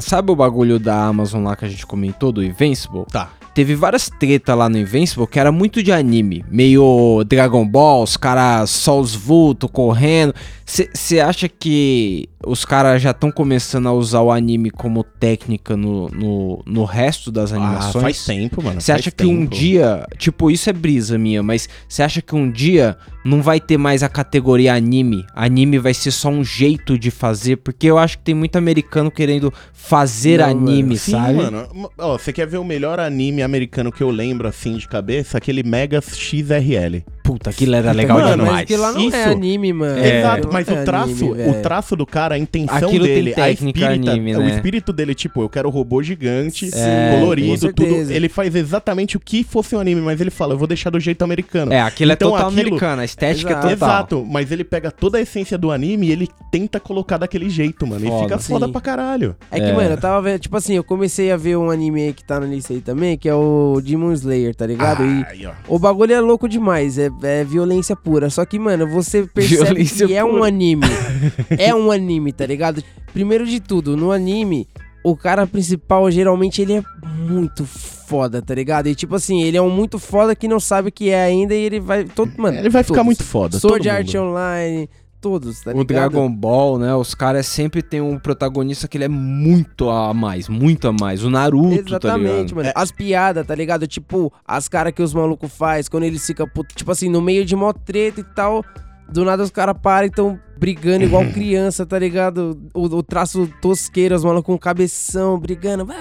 Sabe o bagulho da Amazon lá que a gente comentou, do Invincible? Tá. Teve várias tretas lá no Invincible que era muito de anime. Meio Dragon Ball, os caras só os vultos correndo. Você acha que os caras já estão começando a usar o anime como técnica no, no, no resto das Ah, animações. faz tempo, mano. Você acha que um tempo. dia, tipo, isso é brisa minha, mas você acha que um dia não vai ter mais a categoria anime? Anime vai ser só um jeito de fazer, porque eu acho que tem muito americano querendo fazer Não, anime, mano. Sim, sabe? mano. Ó, você quer ver o melhor anime americano que eu lembro, assim, de cabeça? Aquele Mega XRL. Puta, aquilo era legal mano, demais. mas aquilo lá não Isso. é anime, mano. Exato, Não mas é o traço, anime, o traço do cara, a intenção Aquilo tem dele, a técnica espírita, anime, o né? espírito dele, tipo, eu quero robô gigante, É, colorido, tudo. Ele faz exatamente o que fosse um anime, mas ele fala, eu vou deixar do jeito americano. É, aquilo Então, é total aquilo- americano, a estética Exato. é total. Exato, mas ele pega toda a essência do anime e ele tenta colocar daquele jeito, mano. Foda. E fica foda Sim. pra caralho. É que, É. mano, eu tava vendo, tipo assim, eu comecei a ver um anime aí que tá na lista aí também, que é o Demon Slayer, tá ligado? E ó. o bagulho é louco demais, é, é violência pura. Só que, mano, você percebe Violência que é um anime. é um anime, tá ligado? Primeiro de tudo, no anime, o cara principal, geralmente, ele é muito foda, tá ligado? E tipo assim, ele é um muito foda que não sabe o que é ainda e ele vai. Todo, mano, Ele vai ficar todos. muito foda. Sword Art. Online, todos, tá o? Dragon Ball, né? Os caras sempre tem um protagonista que ele é muito a mais, muito a mais. O Naruto, tá Exatamente, ligado? mano. As piadas, tá ligado? Tipo, as caras que os malucos faz quando eles ficam, tipo assim, no meio de mó treta e tal. Do nada os caras param e tão brigando igual criança, tá ligado? O, o traço tosqueiro, os malucos com cabeção, brigando.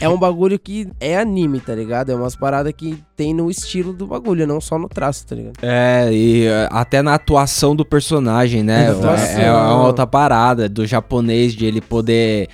É um bagulho que é anime, tá ligado? É umas paradas que tem no estilo do bagulho, não só no traço, tá ligado? É, e é, até na atuação do personagem, né? Na atuação. É, é uma outra parada do japonês de ele poder.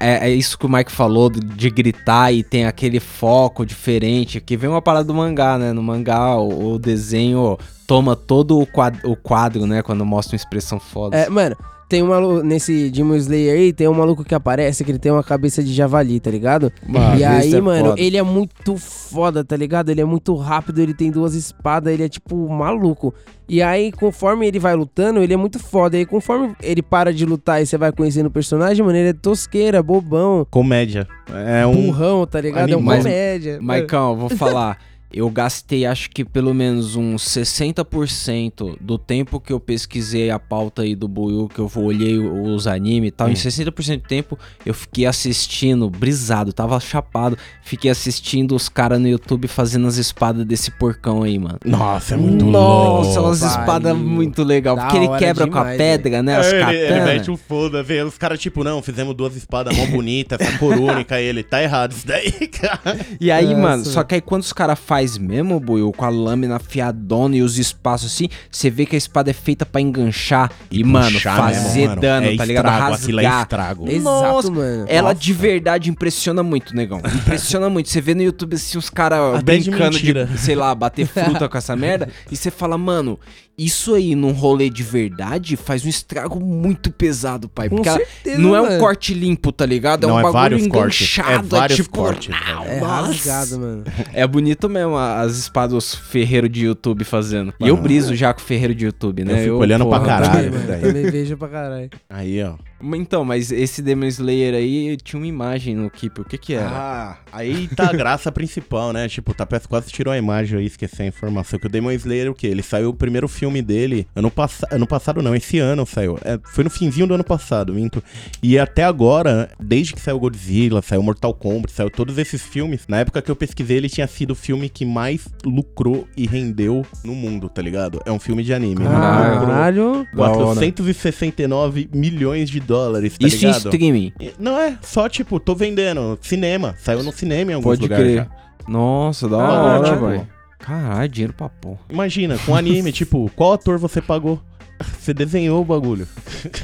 É, é isso que o Mike falou, de, de gritar e tem aquele foco diferente. Que vem uma parada do mangá, né? No mangá, o, o desenho toma todo o quadro, o quadro, né? Quando mostra uma expressão foda. É, mano, tem um maluco, nesse Demon Slayer aí, tem um maluco que aparece que ele tem uma cabeça de javali, tá ligado? Mano, e aí, é mano, foda. ele é muito foda, tá ligado? Ele é muito rápido, ele tem duas espadas, ele é tipo maluco. E aí, conforme ele vai lutando, ele é muito foda. E aí, conforme ele para de lutar e você vai conhecendo o personagem, mano, ele é tosqueira, bobão, Comédia. É um. burrão, tá ligado? É um Mas- comédia. Maicão, eu vou falar. Eu gastei acho que pelo menos uns 60% do tempo que eu pesquisei a pauta aí do Buiu, que eu olhei os animes e tal. Em 60% do tempo eu fiquei assistindo, brisado, tava chapado. Fiquei assistindo os caras no YouTube fazendo as espadas desse porcão aí, mano. Nossa, é muito Nossa, louco. umas pai. espadas muito legal. Da Porque ele quebra com a demais, pedra, né? As É, ele, ele mete um foda, vê. Os caras, tipo, não, fizemos duas espadas mó bonitas, essa corúnica, ele, tá errado isso daí, cara. E aí, Nossa, mano, só que aí quando os caras faz mesmo, Buiu, com a lâmina afiadona e os espaços assim, você vê que a espada é feita pra enganchar e, mano, puxar fazer mesmo, mano. dano, É tá ligado? estrago, aquilo é Rasgar. estrago. Exato, Nossa, mano. Ela Nossa. de verdade impressiona muito, negão. Impressiona muito. Você vê no YouTube assim os caras de brincando de, mentira. sei lá, bater fruta com essa merda. E você fala, mano, isso aí num rolê de verdade faz um estrago muito pesado, pai. Com Porque ela- certeza, não é um mano. corte limpo, tá ligado? É Não, um é bagulho vários cortes. É enganchado. vários tipo, cortes, não, velho. É rasgado, mano. É bonito mesmo as espadas ferreiro de YouTube fazendo. E eu briso já com o ferreiro de YouTube, né? Eu fico olhando pra porra, caralho. Também, mano. daí. Também vejo pra caralho. Aí, ó. Então, mas esse Demon Slayer aí tinha uma imagem no Keep. O que que era? Ah, aí tá a graça principal, né? Tipo, o Tapete quase tirou a imagem aí, esqueci a informação. Que o Demon Slayer, o quê? Ele saiu o primeiro filme dele ano, pass ano passado, não, esse ano saiu. É, foi no finzinho do ano passado, minto. E até agora, desde que saiu Godzilla, saiu Mortal Kombat, saiu todos esses filmes, na época que eu pesquisei, ele tinha sido o filme que mais lucrou e rendeu no mundo, tá ligado? É um filme de anime. né? Caralho. Lucrou Caralho. Da hora. 469 milhões de dólares, tá Isso em ligado? streaming. Não é, só tipo, tô vendendo cinema. Saiu no cinema em alguns Pode lugares crer. já. Nossa, da Ah, hora, tipo- velho. Caralho, dinheiro pra porra. Imagina, com anime, tipo, qual ator você pagou? Você desenhou o bagulho.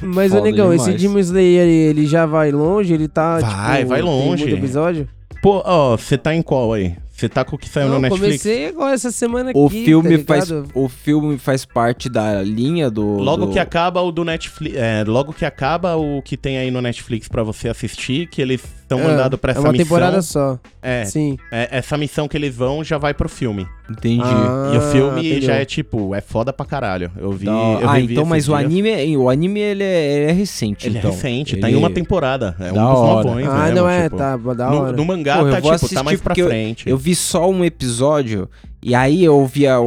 Mas, ô negão, demais. esse Demon Slayer, ele já vai longe? Ele tá, Vai, tipo, vai tem longe. muito episódio? Pô, ó, você tá em qual aí? Você tá com o que saiu Não, no Netflix? comecei agora essa semana O aqui, filme tá faz o filme faz parte da linha do Logo do- que acaba o do Netflix, é, logo que acaba o que tem aí no Netflix pra você assistir, que eles estão É, mandados pra É essa uma missão. temporada só. É, Sim. é, essa missão que eles vão já vai pro filme. Entendi. Ah, e o filme entendeu. já é tipo, é foda pra caralho. Eu vi, eu ah, então, mas o anime, é- o anime ele é, ele é recente, Ele então. é recente, Ele- tá em uma temporada. É um Da dos hora. novões Ah, mesmo, não é, tipo. tá, da No, hora. no mangá Porra, eu tá, vou tipo, tá mais pra porque eu- frente. Eu vi só um episódio E aí eu vi a- o,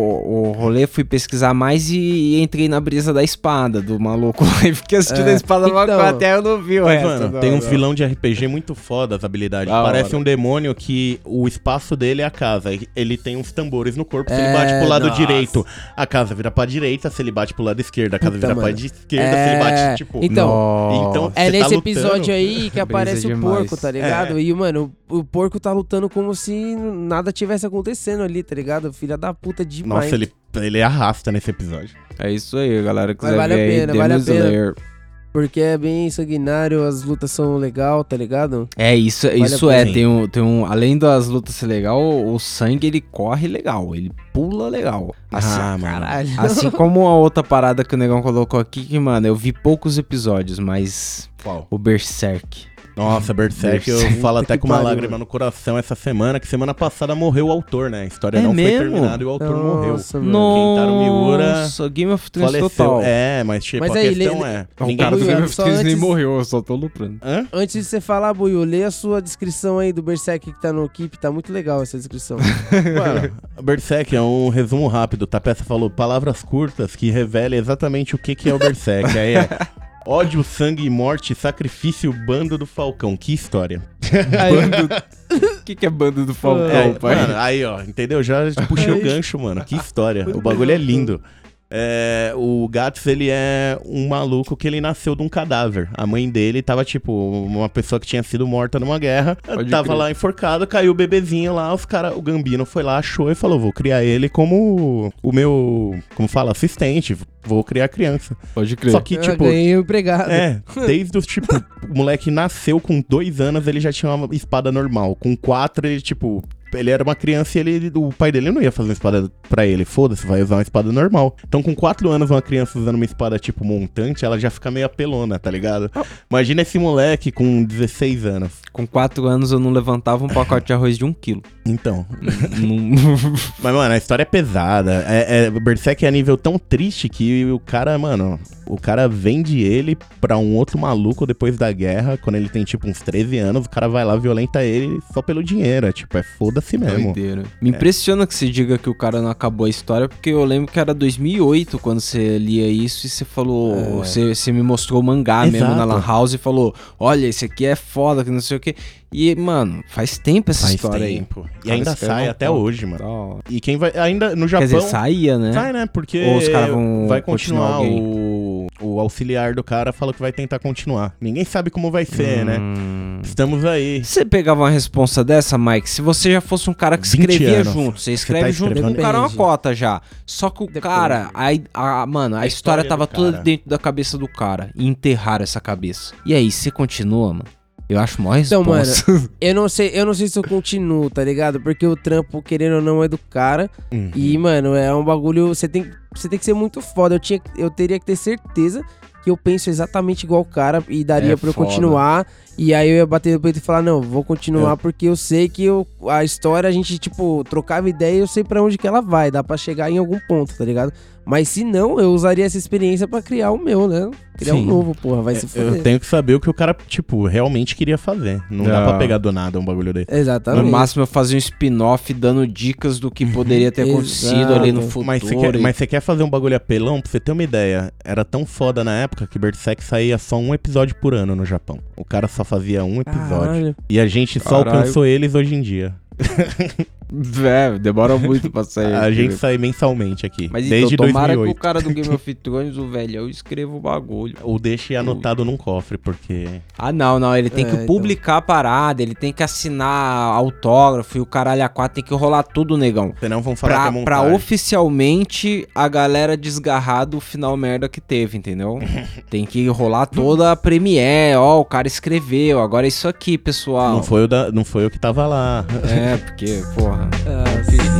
o rolê, fui pesquisar mais e, entrei na brisa da espada do maluco. E fiquei assistindo É, a espada então. então, até eu não vi o Mas, resto. mano, não, tem uns não. vilão de RPG muito foda as habilidades. Da Parece hora. um demônio que o espaço dele é a casa. Ele tem uns tambores no corpo. Se É, ele bate pro lado nossa. direito, a casa vira pra direita. Se ele bate pro lado esquerdo, a casa Puta, vira pra mano. de esquerda. Se ele bate, É, tipo... então, Nossa. Então, É nesse tá episódio aí que aparece o demais. porco, tá ligado? É. E, mano, o, porco tá lutando como se nada tivesse acontecendo ali, tá ligado? Filha da puta demais. Nossa, ele, ele arrasta nesse episódio. É isso aí, galera. Mas vale a pena, vale a pena. Slayer. Porque é bem sanguinário, as lutas são legal, tá ligado? É, isso, Vale isso a é. Tem um, tem um. Além das lutas ser legal, o sangue ele corre legal. Ele pula legal. Assim, Ah, mano. Caralho. assim como a outra parada que o negão colocou aqui, que, mano, eu vi poucos episódios, mas. Qual? O Berserk. Nossa, Berserk, eu falo até com uma pariu, lágrima mano. no coração essa semana, que semana passada morreu o autor, né? A história É não mesmo? foi terminada e o autor morreu. Nossa, mano. Kentaro Miura Nossa, Game of Thrones Faleceu. total. É, mas tipo, Mas a aí, questão lê- é... O cara do Game of Thrones nem morreu, eu só tô lutando. Hã? Antes de você falar, Buiu, lê a sua descrição aí do Berserk que tá no Keep, tá muito legal essa descrição. Mano, Berserk é um resumo rápido. tá? A peça falou palavras curtas que revelem exatamente o que, que é o Berserk. Aí é ódio, sangue, morte, sacrifício, bando do Falcão. Que história. O que, que é banda do Falcão, É, pai? mano, aí, ó, entendeu? Já puxei o gancho, mano. Que história. O bagulho é lindo. É, o Gats, ele é um maluco que ele nasceu de um cadáver. A mãe dele tava, tipo, uma pessoa que tinha sido morta numa guerra. Pode tava crer. lá enforcado, caiu o bebezinho lá, os cara, o Gambino foi lá, achou e falou: vou criar ele como o meu, como fala, assistente. Vou criar a criança. Pode crer. Só que, Eu tipo, ganhei um empregado. é, desde os, tipo, o moleque nasceu com dois anos, ele já tinha uma espada normal. Com quatro, ele, tipo, ele era uma criança e ele, o pai dele não ia fazer uma espada pra ele. Foda-se, vai usar uma espada normal. Então, com quatro anos, uma criança usando uma espada, tipo, montante, ela já fica meio apelona, tá ligado? Imagina esse moleque com 16 anos. Com 4 anos eu não levantava um pacote de arroz de um quilo. Então. Mas, mano, a história é pesada. É, é, Berserk é a nível tão triste que o cara, mano, o cara vende ele pra um outro maluco depois da guerra, quando ele tem, tipo, uns 13 anos, o cara vai lá, violenta ele só pelo dinheiro. É, tipo, é foda-se mesmo. Doideira. Me impressiona que você diga que o cara não acabou a história, porque eu lembro que era 2008 quando você lia isso e você falou. Você, você me mostrou o mangá mesmo na Exato. Lan House e falou: Olha, esse aqui é foda, que não sei o quê. E, mano, faz tempo essa Faz história tempo. E Cara, ainda sai não até hoje, mano. aí. E quem vai. Ainda no Quer Japão. dizer, saía, né? Sai, né? Porque Ou os caras vão vai continuar continuar. O, o auxiliar do cara falou que vai tentar continuar. Ninguém sabe como vai ser, né? Hum. Estamos aí. Você pegava uma responsa dessa, Mike? Se você já fosse um cara que 20 escrevia anos. junto, você Você escreve tá junto com o cara é uma cota já. Só que o Depende. cara, a, a- mano, a, A história, história tava toda dentro da cabeça do cara. E enterraram essa cabeça. E aí, você continua, mano? Eu acho mó Então, mano, responsa. Eu não sei, eu não sei se eu continuo, tá ligado? Porque o trampo, querendo ou não, é do cara. Uhum. E, mano, é um bagulho. Você tem, você tem que ser muito foda. Eu, tinha, eu teria que ter certeza que eu penso exatamente igual o cara e daria É pra eu foda. continuar. E aí eu ia bater no peito e falar, não, vou continuar porque eu sei que eu, a história a gente, tipo, trocava ideia e eu sei pra onde que ela vai. Dá pra chegar em algum ponto, tá ligado? Mas se não, eu usaria essa experiência pra criar o meu, né? Criar um Sim. novo, porra. Vai se Eu tenho que saber o que o cara, tipo, realmente queria fazer. Não dá pra pegar do nada um bagulho desse. Exatamente. No máximo eu fazia um spin-off dando dicas do que poderia ter acontecido ali no futuro. Mas você, quer, e- mas você quer fazer um bagulho apelão? Pra você ter uma ideia, era tão foda na época que Berserk saía só um episódio por ano no Japão. O cara só fazia um episódio. Caralho. E a gente só Caralho. alcançou eles hoje em dia. É, demora muito pra sair. a gente sai mensalmente aqui. Mas desde então, tomara que o 2008. cara do Game of Thrones, o velhão, escreva o bagulho. Ou deixe anotado num cofre, porque. Ah, não, não. Ele tem É, que então. publicar a parada, ele tem que assinar autógrafo e o caralho a quatro tem que rolar tudo, negão. Senão vão falar que Pra, é pra oficialmente a galera desgarrar do final merda que teve, entendeu? tem que rolar toda a premiere, ó, o cara escreveu, agora é isso aqui, pessoal. Não foi, o da- não foi o que tava lá. É, porque, porra, Ah, perigo.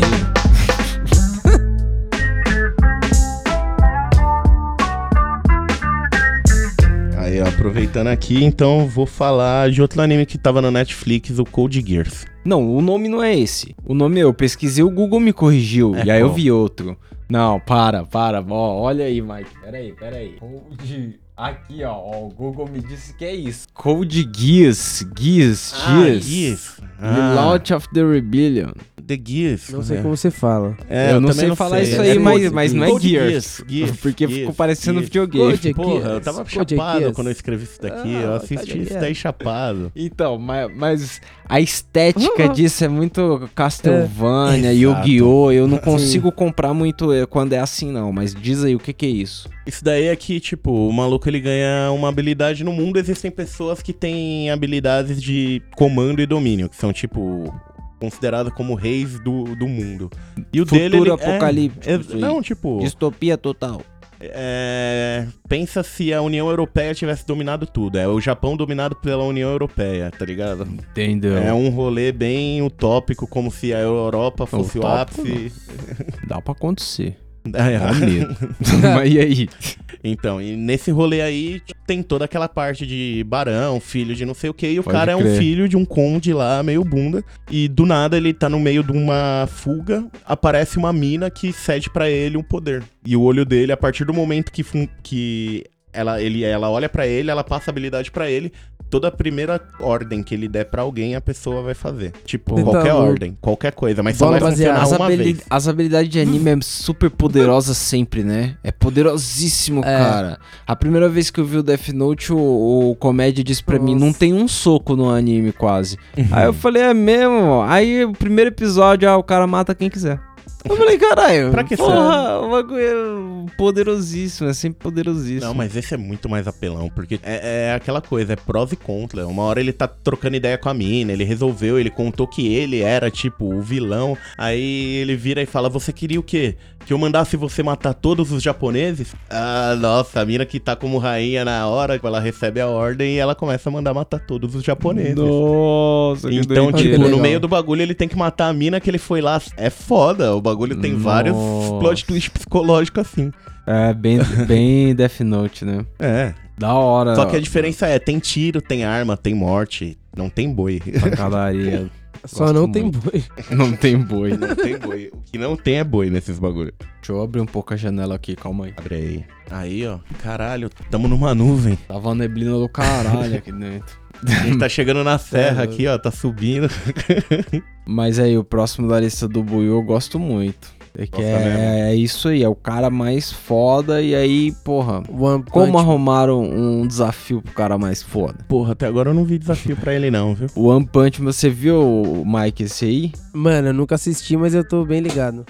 Aí, ó, aproveitando aqui, então vou falar de outro anime que tava no Netflix, o Code Geass. Não, o nome não é esse. O nome eu pesquisei, o Google me corrigiu. É e aí eu qual? vi outro. Não, para, para. Ó, olha aí, Mike. Pera aí, pera aí. Code... Aqui, ó, ó, O Google me disse que é isso. Code Geass. Geass. Geass. Geass. The Launch of the Rebellion. The Gears. Não sei é. como você fala. É, eu não também sei falar sei. isso É aí, mas, Code mas não é Gears. Gears, porque Gears, ficou parecendo Gears. videogame. Code Porra, eu tava Code chapado Geass. quando eu escrevi isso daqui. Ah, eu tá assisti isso daí chapado. Então, mas, mas a estética Ah. disso é muito Castlevania, É. Yu-Gi-Oh! Eu não consigo comprar muito eh, quando é assim, não. Mas diz aí, o que que é isso? Isso daí é que, tipo, o maluco ele ganha uma habilidade no mundo. Existem pessoas que têm habilidades de comando e domínio, que são, tipo, consideradas como reis do, do mundo. E o Futuro dele. ele- apocalíptico, É, aí. não, tipo. Distopia total. é, pensa se a União Europeia tivesse dominado tudo. É o Japão dominado pela União Europeia, tá ligado? Entendeu? É um rolê bem utópico, como se a Europa fosse o Utópico, ápice. Dá pra acontecer. É, Dá medo. mas e aí? Então, e nesse rolê aí tem toda aquela parte de barão, filho de não sei o que, e o Pode cara é um crer. filho de um conde lá, meio bunda, e do nada ele tá no meio de uma fuga, aparece uma mina que cede pra ele um poder. E o olho dele, a partir do momento que, que ela, ele, ela olha pra ele, ela passa habilidade pra ele, toda a primeira ordem que ele der pra alguém, a pessoa vai fazer. Tipo, Pô. qualquer Então, ordem, qualquer coisa, mas só vai funcionar As, uma habili- vez. as habilidades de anime é super poderosa sempre, né? É poderosíssimo, É. cara. A primeira vez que eu vi o Death Note, o, o comédia disse pra mim, não tem um soco no anime quase. Aí eu falei, é mesmo? Aí o primeiro episódio, ah, o cara mata quem quiser. Eu falei, caralho, Pra que porra, o bagulho é poderosíssimo, é sempre poderosíssimo. Não, mas esse é muito mais apelão, porque é, é aquela coisa, é prós e contras. Uma hora ele tá trocando ideia com a mina, ele resolveu, ele contou que ele era, tipo, o vilão. Aí ele vira e fala: Você queria o quê? Que eu mandasse você matar todos os japoneses? Ah, nossa, a mina que tá como rainha na hora, ela recebe a ordem e ela começa a mandar matar todos os japoneses. Nossa, que Então, tipo, no meio do bagulho ele tem que matar a mina que ele foi lá. É foda, o bagulho tem vários Nossa. plot twist psicológicos assim. É, bem, bem Death Note, né? É. Da hora. Só que a diferença é, tem tiro, tem arma, tem morte, não tem boi. Pancadaria. Só não tem muito. boi. Não tem boi. Não tem boi. O que não tem é boi nesses bagulho. Deixa eu abrir um pouco a janela aqui, calma aí. Abre aí. Aí, ó. Caralho, tamo numa nuvem. Tava uma neblina do caralho aqui dentro. A gente tá chegando na serra aqui, ó. Tá subindo. Mas aí, o próximo da lista do Buiu eu gosto muito. É que Gosta mesmo? é, é isso aí, é o cara mais foda. E aí, porra, One como Punch- arrumaram um desafio pro cara mais foda? Porra, até agora eu não vi desafio pra ele não, viu? O One Punch, você viu, Mike, esse aí? Mano, eu nunca assisti, mas eu tô bem ligado.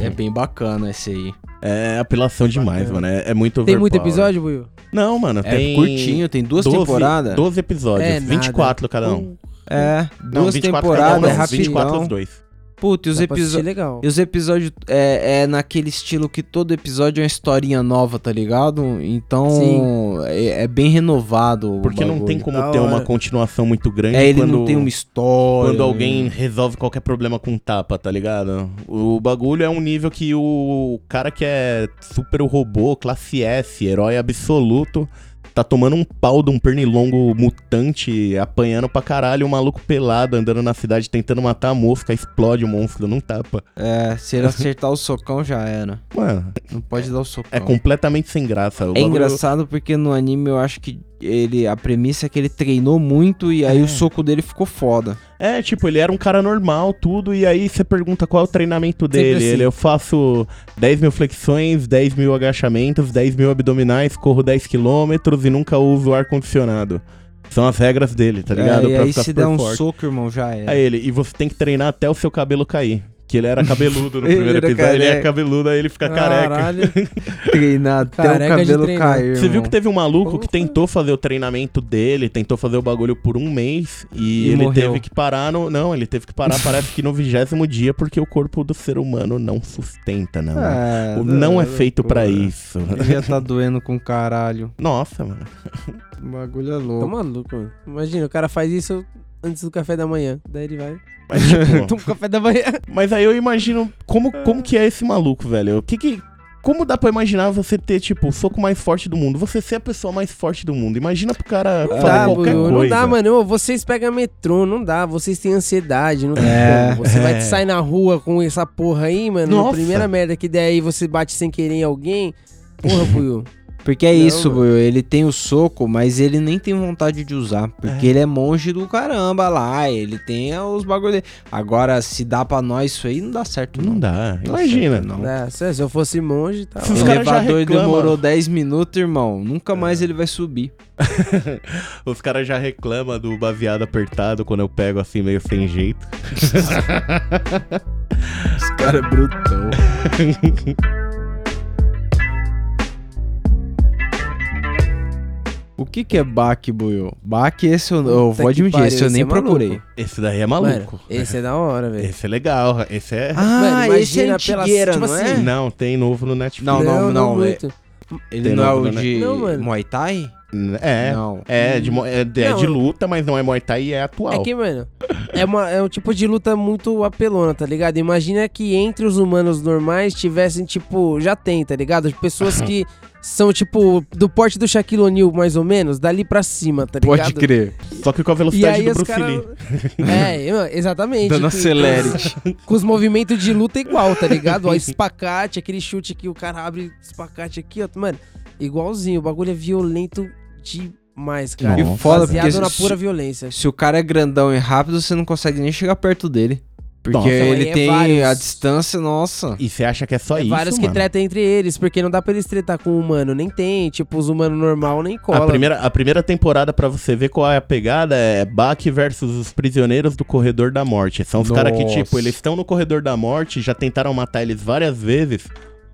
É bem bacana esse aí. É apelação demais, Bacana. mano. É, é muito Tem muito episódio, Buiu? Não, mano, É tem... curtinho, tem duas 12 temporadas. 12 episódios, É, nada. 24 cada um. É, Não, duas 24 temporadas, cada um, é não, rapidão. 24 os dois. Putz, e os episódios... E os episódios é, é naquele estilo que todo episódio é uma historinha nova, tá ligado? Então Sim. é, é bem renovado. o Porque não tem como Da ter uma hora. continuação muito grande É, ele quando... não tem uma história. Quando alguém resolve qualquer problema com tapa, tá ligado? O bagulho é um nível que o cara que é super robô, classe S, herói absoluto, tá tomando um pau de um pernilongo mutante, apanhando pra caralho, um maluco pelado, andando na cidade tentando matar a mosca, explode o monstro, não tapa. É, se ele acertar o socão já era. Mano, Não pode dar o socão. é completamente sem graça. O É bagulho- engraçado porque no anime eu acho que ele a premissa é que ele treinou muito e aí É. o soco dele ficou foda. É, tipo, ele era um cara normal, tudo, e aí você pergunta qual é o treinamento dele. assim. Ele, eu faço 10 mil flexões, 10 mil agachamentos, 10 mil abdominais, corro 10 quilômetros e nunca uso ar-condicionado. São as regras dele, tá ligado? É, e Pra aí se der um forte. soco, irmão, já era. Aí ele, e você tem que treinar até o seu cabelo cair. Que ele era cabeludo no Ele primeiro episódio. Ele é careca. cabeludo, aí ele fica careca. Caralho. Treinar até o Careca de cabelo cair. Você viu que teve um maluco que tentou fazer o treinamento dele, tentou fazer o bagulho por um mês e, E ele morreu. teve que parar no. Não, ele teve que parar, parece que no vigésimo dia, porque o corpo do ser humano não sustenta, não. É, O não é feito loucura. pra isso. Devia tá doendo com caralho. Nossa, mano. O bagulho é louco. maluco, mano. Imagina, o cara faz isso antes do café da manhã. Daí ele vai. Mas, tipo, Toma café da manhã. mas aí eu imagino como, como que é esse maluco, velho. O que que. Como dá pra imaginar você ter, tipo, o soco mais forte do mundo? Você ser a pessoa mais forte do mundo. Imagina pro cara Não fazer dá, qualquer Buiu, coisa. não dá, mano. Ô, Vocês pegam metrô, não dá. Vocês têm ansiedade, não tem É, como. Você é. vai sair na rua com essa porra aí, mano. Nossa. A primeira merda que der aí, você bate sem querer em alguém. Porra, Buiu. Porque é Não, isso, mano. Ele tem o soco, mas ele nem tem vontade de usar. Porque ele é monge do caramba lá, ele tem os bagulho dele. Agora, se dá pra nós isso aí, não dá certo não. Não dá. Dá Imagina. certo, não. É, se eu fosse monge, tá. O elevador demorou 10 minutos, irmão. Nunca mais ele vai subir. Os caras já reclamam do baseado apertado quando eu pego assim meio sem jeito. Esse cara é brutão. O que que é baque, Buiu? Baque, esse eu, eu vou admitir, pariu, esse eu esse nem é procurei. Esse daí é Mano, maluco. esse é da hora, velho. Esse é legal. Esse é. Ah, Mano, esse é imagina pela- antigueira, tipo não assim, é? Não, tem novo no Netflix. Não, não, não, é- muito. Ele Tem não é o de Não, mano. Muay Thai? É. Não. É, de, é, de- é Não, de eu- luta, mas não é Muay Thai e é atual. É que, mano, é, uma, é um tipo de luta muito apelona, tá ligado? Imagina que entre os humanos normais tivessem, tipo, já tem, tá ligado? Pessoas que são, tipo, do porte do Shaquille O'Neal, mais ou menos, dali pra cima, tá ligado? Pode crer. Só que com a velocidade do Bruce caras. Lee. É, exatamente. Dando com- acelere. Com os movimentos de luta igual, tá ligado? Ó, espacate, aquele chute que o cara abre espacate aqui, ó. Mano, igualzinho. O bagulho é violento demais, cara. E foda, Baseado porque na se- pura violência. Se o cara é grandão e rápido, você não consegue nem chegar perto dele. Porque Nossa, ele é tem vários. a distância, nossa. E você acha que é só É isso, vários que mano? tretam entre eles, porque não dá pra eles tretar com o humano, nem tem. Tipo, os humanos normal nem cola. A primeira, a primeira temporada, pra você ver qual é a pegada, é Bach versus os prisioneiros do Corredor da Morte. São os caras que, tipo, eles estão no Corredor da Morte, já tentaram matar eles várias vezes.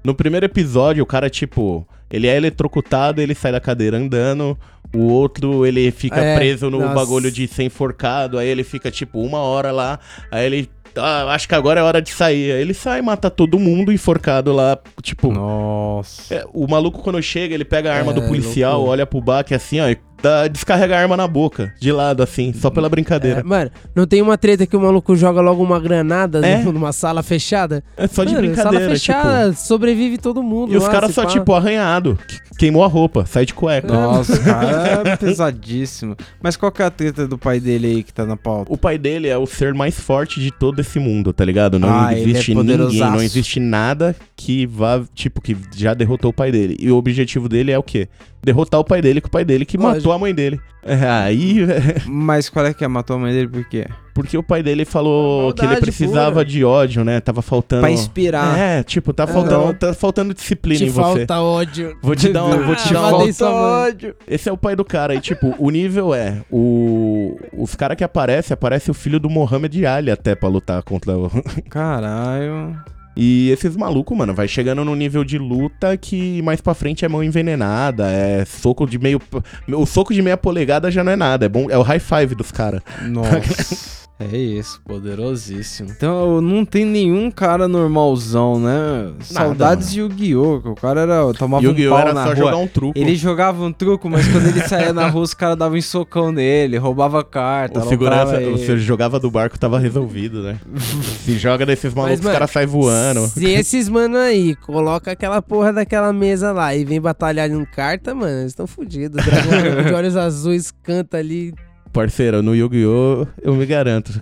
No primeiro episódio, o cara, tipo, ele é eletrocutado, ele sai da cadeira andando. O outro, ele fica É, preso no nossa. bagulho de ser enforcado. Aí ele fica, tipo, uma hora lá. Aí ele. "Ah, acho que agora é hora de sair. Aí ele sai, mata todo mundo enforcado lá. Tipo, Nossa. é, o maluco, quando chega, ele pega a arma É, do policial, loucura. olha pro Bach assim, ó, e dá- descarrega a arma na boca, de lado, assim, só pela brincadeira. É, mano, não tem uma treta que o maluco joga logo uma granada É. numa sala fechada? É, só de Mano, brincadeira, Sala fechada, sobrevive todo tipo. mundo. E os caras só, pá. tipo, arranhado. que- Queimou a roupa, sai de cueca. Nossa, o cara é pesadíssimo. Mas qual que é a treta do pai dele aí que tá na pauta? O pai dele é o ser mais forte de todo esse mundo, tá ligado? Não Ah, ele é existe ninguém, poderosaço. não existe nada que vá, tipo, que já derrotou o pai dele. E o objetivo dele é o quê? Derrotar o pai dele com o pai dele que Lógico. matou a mãe dele. É, aí, Mas qual é que é? Matou a mãe dele por quê? porque o pai dele falou que ele Maldade precisava pura. de ódio, né? Tava faltando. Pra inspirar. É, tipo, tá faltando, tá faltando disciplina Te em você. falta ódio. Vou te dar um, vou te Ah, dar um. sua mãe. Esse é o pai do cara. E, tipo, o nível é. O, os caras que aparecem, aparece o filho do Mohamed Ali até pra lutar contra o. Caralho. E esses malucos, mano, vai chegando num nível de luta que mais pra frente é mão envenenada, é soco de meio. O soco de meia polegada já não é nada, é bom. É o high five dos caras. Nossa. É isso, poderosíssimo. Então não tem nenhum cara normalzão, né? Saudades de Yu-Gi-Oh! O cara era. Tomava um Yu-Gi-Oh! pau era na só rua. jogar um truco. Ele jogava um truco, mas quando ele saía na rua, os caras davam um socão nele, roubava carta, O segurança, você ele. jogava do barco, tava resolvido, né? Se joga desses malucos, os mano, caras saem voando. Se esses mano aí coloca aquela porra daquela mesa lá e vem batalhar em carta, mano, eles estão fodidos. Dragão de olhos azuis canta ali. Parceiro, no Yu-Gi-Oh! eu me garanto.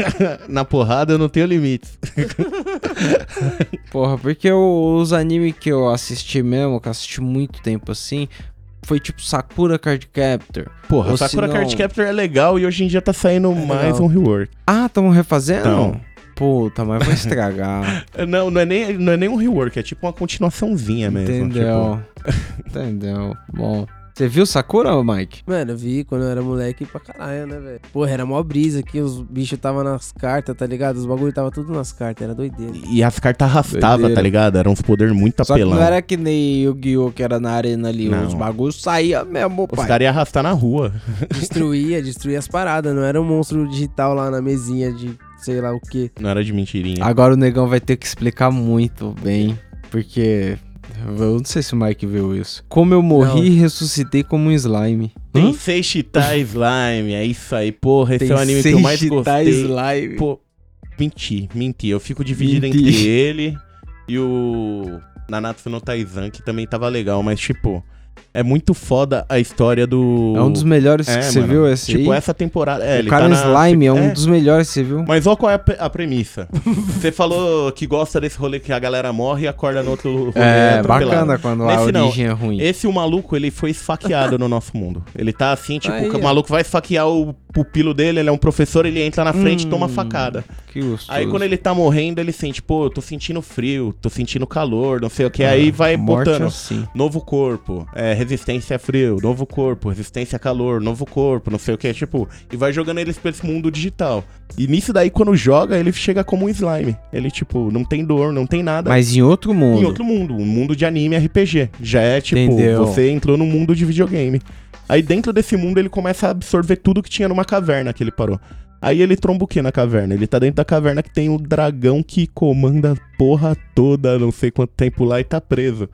Na porrada eu não tenho limites. Porra, porque o- os animes que eu assisti mesmo, que eu assisti muito tempo assim, foi tipo Sakura Card Captor. Porra, Ou Sakura se não- Card Captor é legal e hoje em dia tá saindo mais legal. um rework. Ah, tamo refazendo? Tamo. Puta, mas vai estragar. Não, não é, nem, não é nem um rework, é tipo uma continuaçãozinha mesmo. Entendeu? Entendeu? Bom. Você viu Sakura, Mike? Mano, eu vi quando eu era moleque pra caralho, né, velho? Porra, era mó brisa aqui, os bichos tava nas cartas, tá ligado? Os bagulho tava tudo nas cartas, era doideira. E as cartas arrastavam, tá ligado? Eram uns poderes muito Só que apelão. não era que nem Yu-Gi-Oh! que era na arena ali. Não. Os bagulhos saíam mesmo, Os pai. caras iam arrastar na rua. Destruía, destruía as paradas, não era um monstro digital lá na mesinha de sei lá o que. Não era de mentirinha. Agora o negão vai ter que explicar muito bem, porque eu não sei se o Mike viu isso. Como eu morri e ressuscitei como um slime. Hã? Tensei Shita Slime, é isso aí. Porra, esse é o Tem anime que eu mais gostei. slime. Pô, menti, menti. Eu fico dividido Menti. entre ele e o Nanatsu no Taizan, que também tava legal, mas tipo, É muito foda a história do. É um dos melhores É, que você mano. viu esse Tipo, aí? essa temporada. É, o ele cara tá na- Slime é um é. dos melhores que você viu. Mas olha qual é a, a premissa. Você falou que gosta desse rolê que a galera morre e acorda no outro rolê É, bacana quando a Nesse não. origem é ruim. Esse o maluco, ele foi esfaqueado no nosso mundo. Ele tá assim, tipo, Aí, o maluco vai esfaquear o pupilo dele, ele é um professor, ele entra na frente e toma Hum. facada. Que gostoso. Aí quando ele tá morrendo, ele sente, pô, eu tô sentindo frio, tô sentindo calor, não sei o que. Aí vai Morte botando assim. novo corpo, é, resistência a frio, novo corpo, resistência a calor, novo corpo, não sei o que. Tipo, e vai jogando eles pra esse mundo digital. E nisso daí, quando joga, ele chega como um slime. Ele, tipo, não tem dor, não tem nada. Mas em outro mundo. Em outro mundo, um mundo de anime RPG. Já é tipo, Entendeu. você entrou num mundo de videogame. Aí dentro desse mundo ele começa a absorver tudo que tinha numa caverna que ele parou. Aí ele tromba o que na caverna? Ele tá dentro da caverna que tem um dragão que comanda a porra toda, não sei quanto tempo lá e tá preso.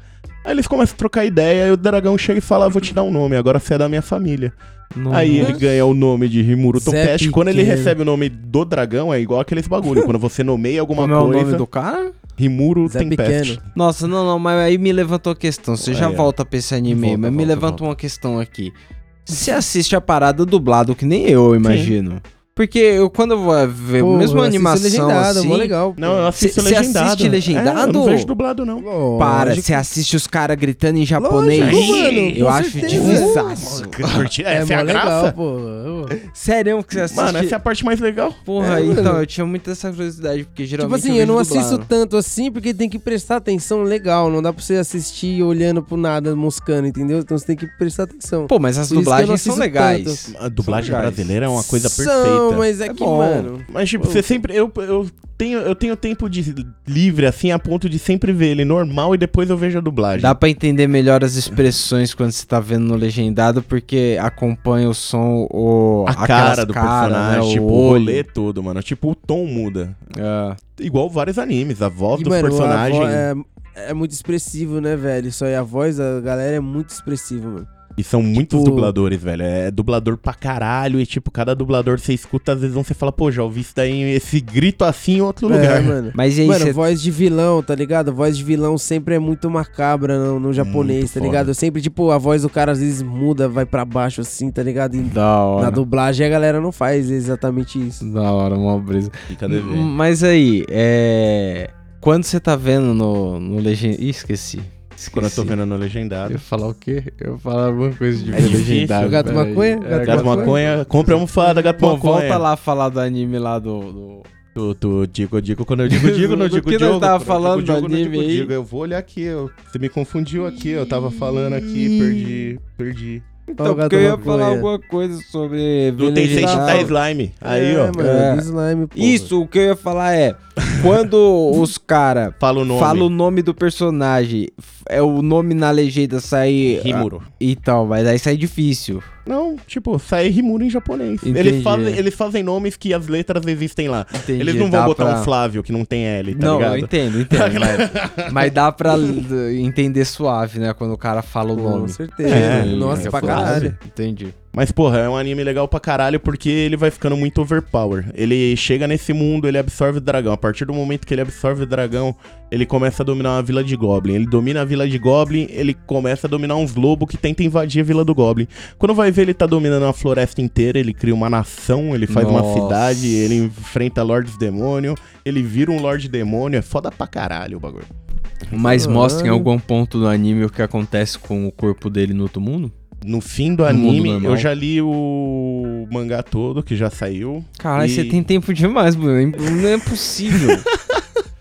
Aí eles começam a trocar ideia e o dragão chega e fala: "Ah, Vou te dar um nome, agora você é da minha família. Nossa. Aí ele ganha o nome de Rimuru Zé Tompest. Quando ele recebe o nome do dragão, é igual aqueles bagulho. Quando você nomeia alguma Como é o coisa, nome do cara? Rimuro Zé Tempest. Pequeno. Nossa, não, não, mas aí me levantou a questão. Você já ó. volta pra esse anime, Volta, mas me volta, levanta volta. uma questão aqui. Você assiste a parada dublado, que nem eu, eu imagino. Porque eu, quando eu vou ver Pô, mesmo eu animação legendado, assim... mó legal. pô. Não, eu assisto Cê- legendado. assiste legendado? É, eu não vejo dublado, não. Para, Lógico. você assiste os caras gritando em japonês. Lógico, mano, eu acho. Curti- É, Essa é, a legal, graça? pô. Sério que você assiste? Mano, essa é a parte mais legal. Porra, É, então, mano. eu tinha muita essa curiosidade, porque Tipo geralmente assim, eu, vejo não dublado. assisto tanto assim porque tem que prestar atenção legal. Não dá pra você assistir olhando pro nada, moscando, entendeu? Então você tem que prestar atenção. Pô, mas as Por eu dublagens são legais. A dublagem brasileira é uma coisa São, perfeita. Mas é, É que, bom. mano. Mas, tipo, você sempre. Eu, eu, tenho, eu tenho tempo de livre, assim, a ponto de sempre ver ele normal e depois eu vejo a dublagem. Dá pra entender melhor as expressões quando você tá vendo no legendado, porque acompanha o som, o, a cara do caras, personagem, né, tipo, o o olho. rolê todo, mano. Tipo, o tom muda. É. Igual vários animes, a voz E, do mano, a personagem. vo- é, é muito expressivo, né, velho? Isso aí, a voz da galera é muito expressiva, mano. E são muitos Tipo- dubladores, velho. É dublador pra caralho. E, tipo, cada dublador você escuta, às vezes você fala, pô, já ouvi isso daí, esse grito assim em outro lugar. É, mano. Mas e aí, Mano, você... voz de vilão, tá ligado? Voz de vilão sempre é muito macabra no, no japonês, Muito tá foda. ligado? Sempre, tipo, a voz do cara às vezes muda, vai pra baixo assim, tá ligado? E Da na hora. dublagem a galera não faz exatamente isso. Da hora, uma brisa. Fica devendo. Mas aí, é... Quando você tá vendo no, no legend... Ih, esqueci. Esqueci. Quando eu tô vendo no legendado. Eu ia falar o quê? Eu ia falar alguma coisa de É legendado. Gato maconha? É, Gato Gato maconha, compre a almofada, gato Bom, maconha. volta lá falar do anime lá do... do- Tu, tu, digo, digo, quando eu digo, digo, não digo, que nós digo. tava quando eu falando digo, do anime digo, aí? digo. Eu vou olhar aqui, eu, você me confundiu aqui, eu tava falando aqui, perdi, perdi. Então, porque eu ia falar alguma coisa sobre... Do ver Tensei legendado. Shitai Slime. Aí, é, ó, mano, É. slime. Isso, o que eu ia falar é... Quando os cara fala o nome. falam o nome do personagem, é o nome na legenda sair... Rimuro. Então, mas aí sai difícil. Não, tipo, sai Rimuro em japonês. Entendi. Eles fazem, eles fazem nomes que as letras existem lá. Entendi, Eles não vão botar pra- um Flávio que não tem L, tá não, ligado? eu entendo, entendo. mas, mas dá pra entender suave, né? Quando o cara fala o Com nome. certeza. É, Nossa, é pra caralho. Entendi. Mas, porra, é um anime legal pra caralho porque ele vai ficando muito overpower. Ele chega nesse mundo, ele absorve o dragão. A partir do momento que ele absorve o dragão, ele começa a dominar uma vila de Goblin. Ele domina a vila de Goblin, ele começa a dominar uns lobos que tentam invadir a vila do Goblin. Quando vai ver, ele tá dominando uma floresta inteira, ele cria uma nação, ele faz uma Nossa. cidade, ele enfrenta Lords Demônio, ele vira um Lorde Demônio. É foda pra caralho o bagulho. Mas mostra em algum ponto do anime o que acontece com o corpo dele no outro mundo? No fim do anime, eu já li o mangá todo, que já saiu. Caralho, E- você tem tempo demais, mano. Não é possível.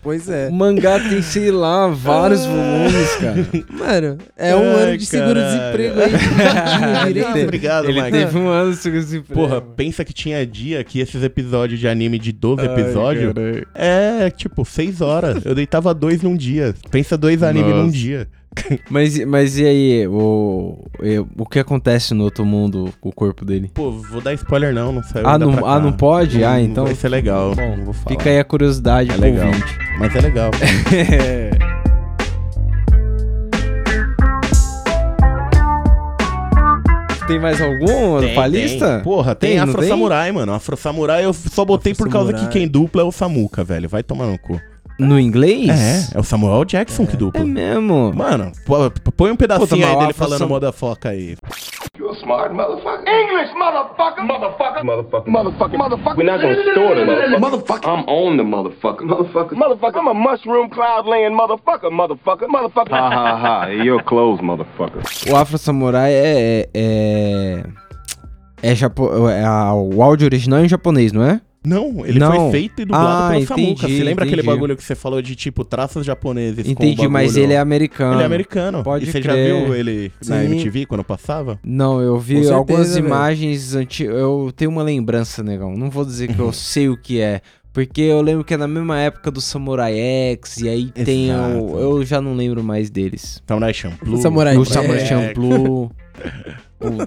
Pois é. o mangá tem, sei lá, vários volumes, cara. Mano, é um Ai, ano de seguro-desemprego aí. Tem- Obrigado, Ele Mike. teve um ano de seguro-desemprego. Porra, pensa que tinha dia que esses episódios de anime de 12 Ai, episódios é tipo 6 horas. Eu deitava dois num dia. Pensa dois anime Nossa. num dia. Mas, mas e aí, o, o que acontece no outro mundo com o corpo dele? Pô, vou dar spoiler não, não saiu Ah, não, ah, não pode? ah, então. Vai ser legal. Bom, não vou falar. Fica aí a curiosidade É legal. ouvinte. Mas é legal. Tem mais algum Tem, pra lista? tem. Porra, tem, Tem, não Afro tem? Samurai, mano. Afro Samurai eu só botei por causa que Samurai. quem dupla é o Samuka, velho. Vai tomar no cu. No inglês? É, é o Samuel Jackson que É dupla. mesmo. Mano, pô- põe um pedacinho mas aí dele falando Sam- moda foca aí. You a smart motherfucker. English, motherfucker. Motherfucker. Motherfucker. Motherfucker. Motherfucker. We're not gonna store the motherfucker. Motherfucker. I'm on the motherfucker. Motherfucker. Motherfucker. I'm a mushroom cloud laying motherfucker. Motherfucker. Motherfucker. Ha ha ha. You're closed, motherfucker. O Afro Samurai é. É. É, japo... é a- o áudio original é em japonês, não é? Não, ele Não. foi feito e dublado Ah, pelo entendi, Samuca. Você lembra aquele entendi. bagulho que você falou de tipo traços japoneses Entendi, mas ele é americano. Ele é americano. Pode e você crer. já viu ele na Sim. MTV quando passava? Não, eu vi certeza, algumas velho. imagens antigas. Eu tenho uma lembrança, negão. Não vou dizer que eu sei o que é. Porque eu lembro que é na mesma época do Samurai X, e aí tem Exato. o. Eu já não lembro mais deles. Samurai Champloo. O Samurai o. Samurai Champloo.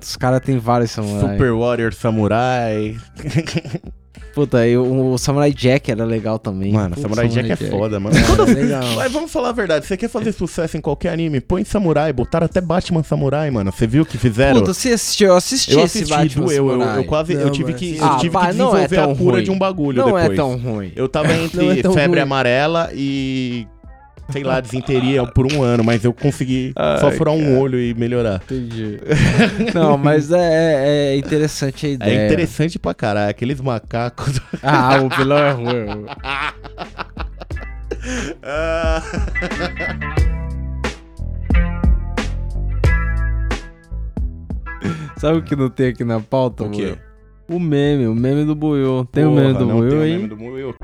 Os caras tem vários samurais. Super Warrior Samurai. Puta, e o, o Samurai Jack era legal também. Mano, Puta, Samurai Jack é foda, mano. É, legal. Mas vamos falar a verdade, você quer fazer sucesso em qualquer anime, põe Samurai, botaram até Batman Samurai, mano. Você viu o que fizeram? Puta, você assistiu? Eu assisti eu esse assisti, Batman doeu, eu, Samurai. eu quase, eu Não, tive mas que, eu Ah, tive vai, que não é desenvolver tão a cura ruim. de um bagulho Não depois. é tão ruim. Eu tava entre Não é febre ruim. amarela e, sei lá, desinteria por um ano, mas eu consegui só Ai, furar um olho e melhorar. Entendi. Não, mas é, é interessante a ideia. É interessante pra caralho, aqueles macacos. Ah, o vilão é ruim. Ah. Sabe o que não tem aqui na pauta, O quê? Buiu? O meme, o meme do Buiu. Tem o meme Porra, do Buiu o aí? meme do Buiu.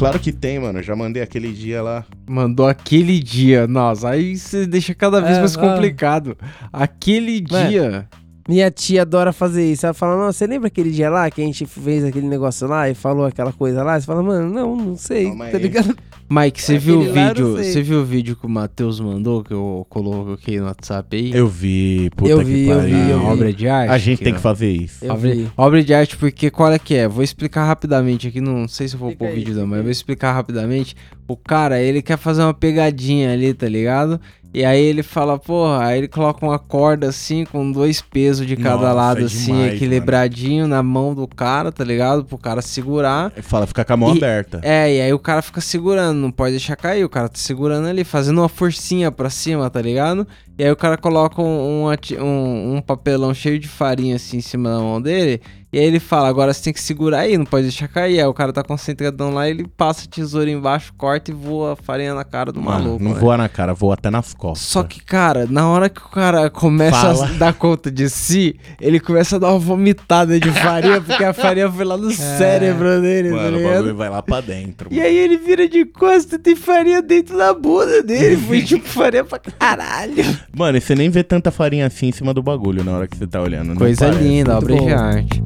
Claro que tem, mano. Já mandei aquele dia lá. Mandou aquele dia. Nossa, aí você deixa cada vez É, mais complicado. Aquele Ué. dia. Minha tia adora fazer isso. Ela fala, não, você lembra aquele dia lá que a gente fez aquele negócio lá e falou aquela coisa lá? Você fala, mano, não, não sei, Calma tá ligado? Mike, você viu o eu vídeo? Você viu o vídeo que o Matheus mandou, que eu coloquei no WhatsApp aí? Eu vi, puta Eu que vi, eu pariu. vi, eu A vi. obra de arte? A gente tem que fazer isso. Eu obra, vi. obra de arte, porque qual é que é? Vou explicar rapidamente aqui, não sei se eu vou pôr o aí, vídeo não, mas eu vou explicar rapidamente. O cara, ele quer fazer uma pegadinha ali, tá ligado? E aí ele fala, porra, aí ele coloca uma corda assim, com dois pesos de cada Nossa, lado, é assim, demais, equilibradinho na mão do cara, tá ligado? Pro cara segurar. Fala, fica com a mão E- aberta. É, e aí o cara fica segurando, não pode deixar cair, o cara tá segurando ali, fazendo uma forcinha pra cima, tá ligado? E aí o cara coloca um, um- um papelão cheio de farinha assim em cima da mão dele, e aí ele fala, agora você tem que segurar aí, não pode deixar cair. Aí o cara tá concentradão lá, ele passa a tesoura embaixo, corta e voa a farinha na cara do Mano, maluco. não né? voa na cara, voa até nas costas. Só que, cara, na hora que o cara começa Fala. a dar conta de si, ele começa a dar uma vomitada de farinha, porque a farinha foi lá no cérebro dele, tá Mano, o ligado? bagulho vai lá pra dentro. E aí ele vira de costas e tem farinha dentro da bunda dele. Foi tipo farinha pra caralho. Mano, e você nem vê tanta farinha assim em cima do bagulho na hora que você tá olhando. Coisa parece. linda, obra de bom. arte.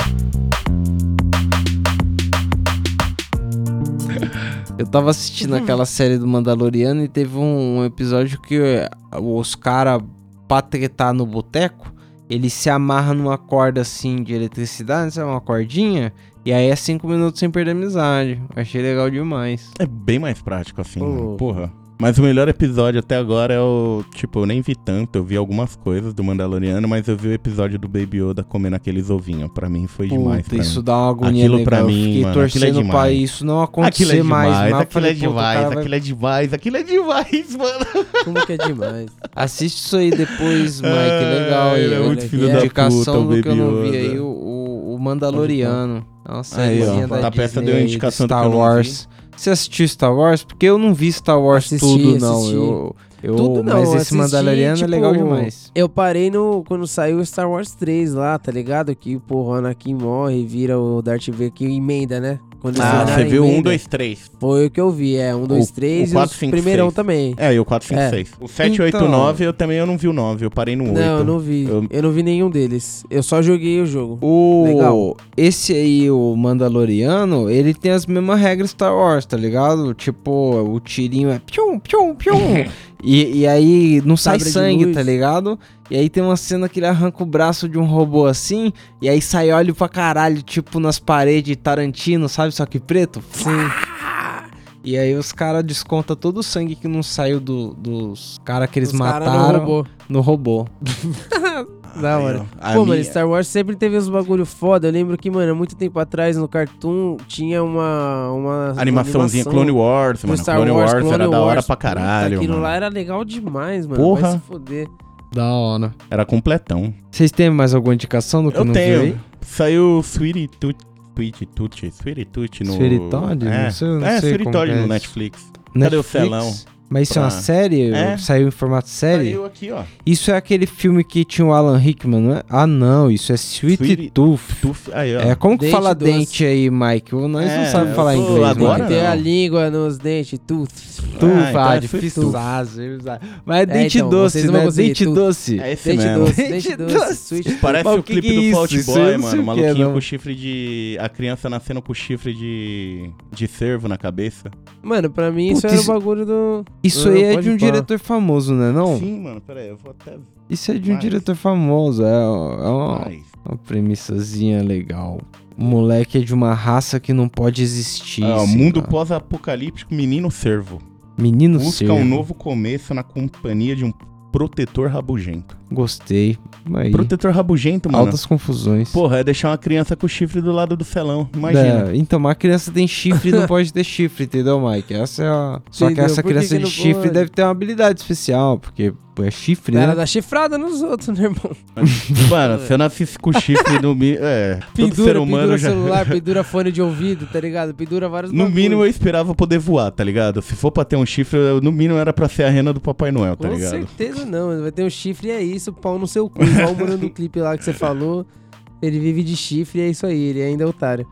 Eu tava assistindo aquela série do Mandaloriano e teve um, um episódio que eh, os caras, pra tretar no boteco, eles se amarram numa corda assim de eletricidade, sabe? Uma cordinha. E aí é cinco minutos sem perder a amizade. Achei legal demais. É bem mais prático assim, mano. porra. Mas o melhor episódio até agora é o. Tipo, eu nem vi tanto. Eu vi algumas coisas do Mandaloriano, mas eu vi o episódio do Baby Yoda comendo aqueles ovinhos. Pra mim foi demais. Puta, pra isso mim. dá uma agonia Aquilo pra Eu mim, fiquei mano, aquilo é torcendo pra demais. isso não Aquilo acontecer é mais. demais, mas eu aquilo é demais, vai- aquilo é demais, aquilo é demais, mano. Como que é demais. Assiste isso aí depois, Mike. Ah, legal. ele é muito filho da indicação puta, o do que eu não Baby vi aí, o, o, Mandaloriano. É uma Aí, ó, da tá peça Disney deu aí, indicação Star eu Wars. Você assistiu Star Wars? Porque eu não vi Star Wars Assisti, tudo, não. assisti. Eu, eu, Tudo não, mas esse assisti, Mandaloriano tipo, é legal demais. Eu parei no quando saiu o Star Wars 3 lá, tá ligado? Que pô, o Anakin morre e vira o Darth Vader que emenda, né? Quando Ah, você viu um, emenda. dois, três. Foi o que eu vi, é. Um, dois, O- três o e quatro, o primeirão também. É, e o 4, 5, É. 6. O 7, 8, Então. 9 eu também eu não vi o 9, eu parei no 8. Não, eu não vi. Eu- Eu... não vi nenhum deles. Eu só joguei o jogo. O, Legal. Esse aí, o Mandaloriano, ele tem as mesmas regras Star Wars, tá ligado? Tipo, o tirinho é pium, pium, pium. e, e aí não sai Sabre sangue, tá ligado? E aí tem uma cena que ele arranca o braço de um robô assim, e aí sai óleo pra caralho, tipo nas paredes de Tarantino, sabe? Só que preto. Sim. E aí os caras descontam todo o sangue que não saiu do- dos caras que eles Os cara no mataram robô. no robô. Da hora. ó. A Pô, minha- mano, Star Wars sempre teve uns bagulho foda. Eu lembro que, mano, muito tempo atrás no Cartoon tinha uma. uma Animaçãozinha animação Clone Wars, mano. Star Clone Wars, Clone era da hora Wars. pra caralho. Aquilo mano. lá era legal demais, mano. Porra. Vai se foder. Da hora. Era completão. Vocês têm mais alguma indicação do que Eu não viu tenho. aí? Saiu Sweetie Tooth. Sweetie Tooth no. Todd? É, Não sei- não é sei como Todd que é no isso. Netflix. Cadê o celão? Mas isso é uma Pra- série? É. Saiu em formato série? Saiu aqui, ó. Isso é aquele filme que tinha o Alan Rickman, não é? Ah, não, isso é Sweet Sweet Tooth. Tooth. Aí, ó. É, como que Dente fala doce. dente aí, Mike? Nós não É, sabemos eu falar inglês, agora Mike. Tem não. a língua nos dentes, tooth. Ah, então ah, é difícil Sweet usar, difícil. Mas é dente então, doce, não né? Dente doce. É esse Dente mesmo. doce, Dente doce. doce, sweet. Parece Mas o clipe que é do isso? Fault Boy, não mano. o é, Maluquinho não. com chifre de. A criança nascendo com chifre de. de cervo na cabeça. Mano, pra mim isso era o bagulho do. Isso aí é de um diretor famoso, né? Não? Sim, mano, pera aí, eu vou até. Isso é de um Mas- diretor famoso. É, é uma, Mas- uma premissazinha legal. O moleque é de uma raça que não pode existir. Ah, mundo pós-apocalíptico, menino cervo. Menino Busca cervo. um novo começo na companhia de um protetor rabugento. Gostei. Aí. Protetor rabugento, mano. Altas confusões. Porra, é deixar uma criança com o chifre do lado do felão. Imagina. É, então, mas a criança tem chifre e não pode ter chifre, entendeu, Mike? Essa é a... Só que essa criança que de chifre pode? deve ter uma habilidade especial, porque é chifre, né? dá chifrada nos outros, né, irmão? Mano, se eu nascesse com chifre no mínimo. É, todo ser Pendura, humano pendura já. celular, pendura fone de ouvido, tá ligado? Pendura vários No bagulho. mínimo eu esperava poder voar, tá ligado? Se for pra ter um chifre, eu- no mínimo era pra ser a rena do Papai Noel, tá Com ligado? certeza não, vai ter um chifre e é isso, pau no seu cu. Igual o mano do clipe lá que você falou. Ele vive de chifre e é isso aí, ele ainda é otário.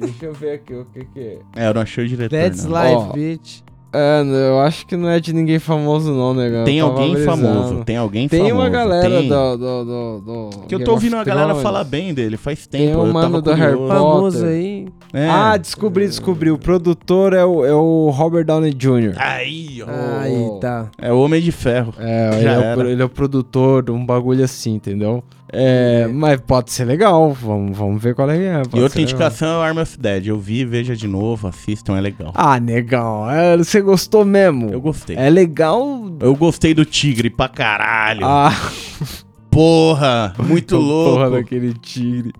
Deixa eu ver aqui o que que é. É, eu não achei o diretor. That's não. life, Ó, bitch. É, eu acho que não é de ninguém famoso não, né, Tem tava alguém famoso, tem alguém Tem famoso. uma galera tem. do, do, do, do Que eu tô ouvindo a galera falar bem dele, faz tempo. Tem um eu mano tava do Harry curioso. Potter. Famoso aí. É. Ah, descobri, descobri. O produtor é o, é o Robert Downey Jr. Aí, ó. Aí, tá. É o Homem de Ferro. É, ele é, o, ele é o produtor de um bagulho assim, entendeu? É, mas pode ser legal, vamos, vamos ver qual é que é. pode e outra ser legal. indicação é o Arm of Dead. Eu vi, veja de novo, assistam, é legal. Ah, legal. É, você gostou mesmo? Eu gostei. É legal. Eu gostei do Tigre pra caralho. Ah, Porra, muito louco. porra daquele tigre.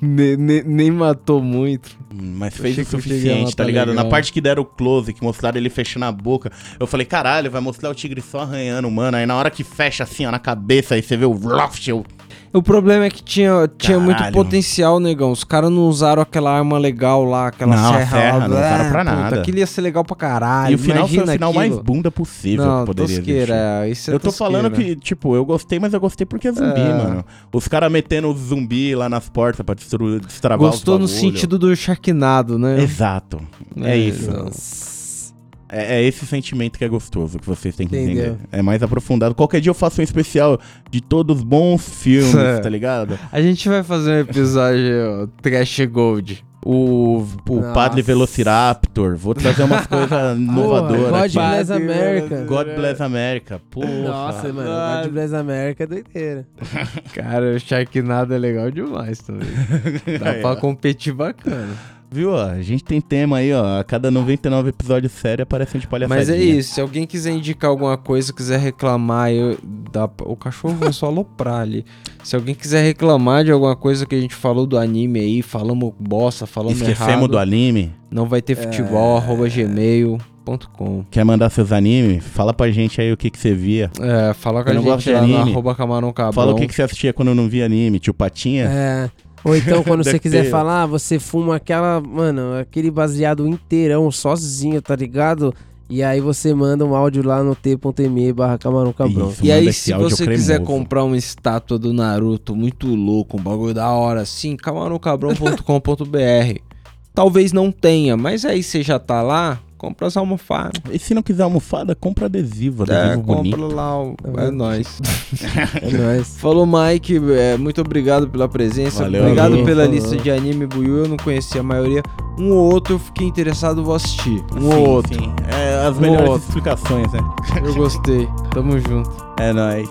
Ne- ne- nem matou muito. Mas fez o suficiente, tá ligado? legal. Na parte que deram o close, que mostraram ele fechando a boca, eu falei, caralho, vai mostrar o tigre só arranhando, mano. Aí na hora que fecha assim, ó, na cabeça, aí você vê o Loft, eu... O problema é que tinha, tinha muito potencial, negão. Os caras não usaram aquela arma legal lá, aquela Não, serra, serra lá. não usaram pra puta, nada. Aquilo ia ser legal pra caralho. e o final foi o imagina final aquilo. mais bunda possível Não, que poderia tosqueira, existir. é, isso é Eu tô falando que, tipo, eu gostei, mas eu gostei porque é zumbi, É. mano. Os caras metendo zumbi lá nas portas pra destravar Gostou os no sentido do Sharknado, né? Exato. É, É, isso. É, é esse sentimento que é gostoso, que vocês têm que Entendeu. entender. É mais aprofundado. Qualquer dia eu faço um especial de todos os bons filmes, É. tá ligado? A gente vai fazer um episódio Trash Gold. O, o Nossa. Padre Velociraptor. Vou trazer umas coisas inovadoras. God aqui. Bless America. God Bless America. Porra. Nossa, mano, God Bless America é doideira. Cara, o Sharknado é legal demais também. Dá pra competir bacana. Viu, ó? A gente tem tema aí, ó. A cada 99 episódios sério aparece um de palhaçadinha. Mas é isso, se alguém quiser indicar alguma coisa, quiser reclamar, eu, dá, o cachorro vai só aloprar ali. Se alguém quiser reclamar de alguma coisa que a gente falou do anime aí, falamos bosta, falamos Esquecemos errado, do anime. não vai ter futebol, arroba gmail.com. Quer mandar seus animes? Fala pra gente aí o que, que você via. É, fala com Eu a gente de lá no anime. arroba camarão cabrão. Fala o que, que você assistia quando não via anime. Tio Patinha? É. Ou então, quando você quiser ter. falar, você fuma aquela, mano, aquele baseado inteirão, sozinho, tá ligado? E aí você manda um áudio lá no t.me barra camarão cabrão. Isso, E aí, se você quiser cremoso. comprar uma estátua do Naruto muito louco, um bagulho da hora assim, camarãocabrão.com.br. Talvez não tenha, mas aí você já tá lá, compra as almofadas. E se não quiser almofada, compra adesivo. É, Adesivo compra bonito. lá, o- é vendo? nóis. É nóis. Falou, Mike, é, muito obrigado pela presença, Valeu, obrigado amigo. pela Falou. lista de anime Buiu, eu não conhecia a maioria. Um ou outro eu fiquei interessado, vou assistir. Um Sim, ou outro. sim. É, as Um melhores explicações, né? Eu gostei. Tamo junto. É nóis.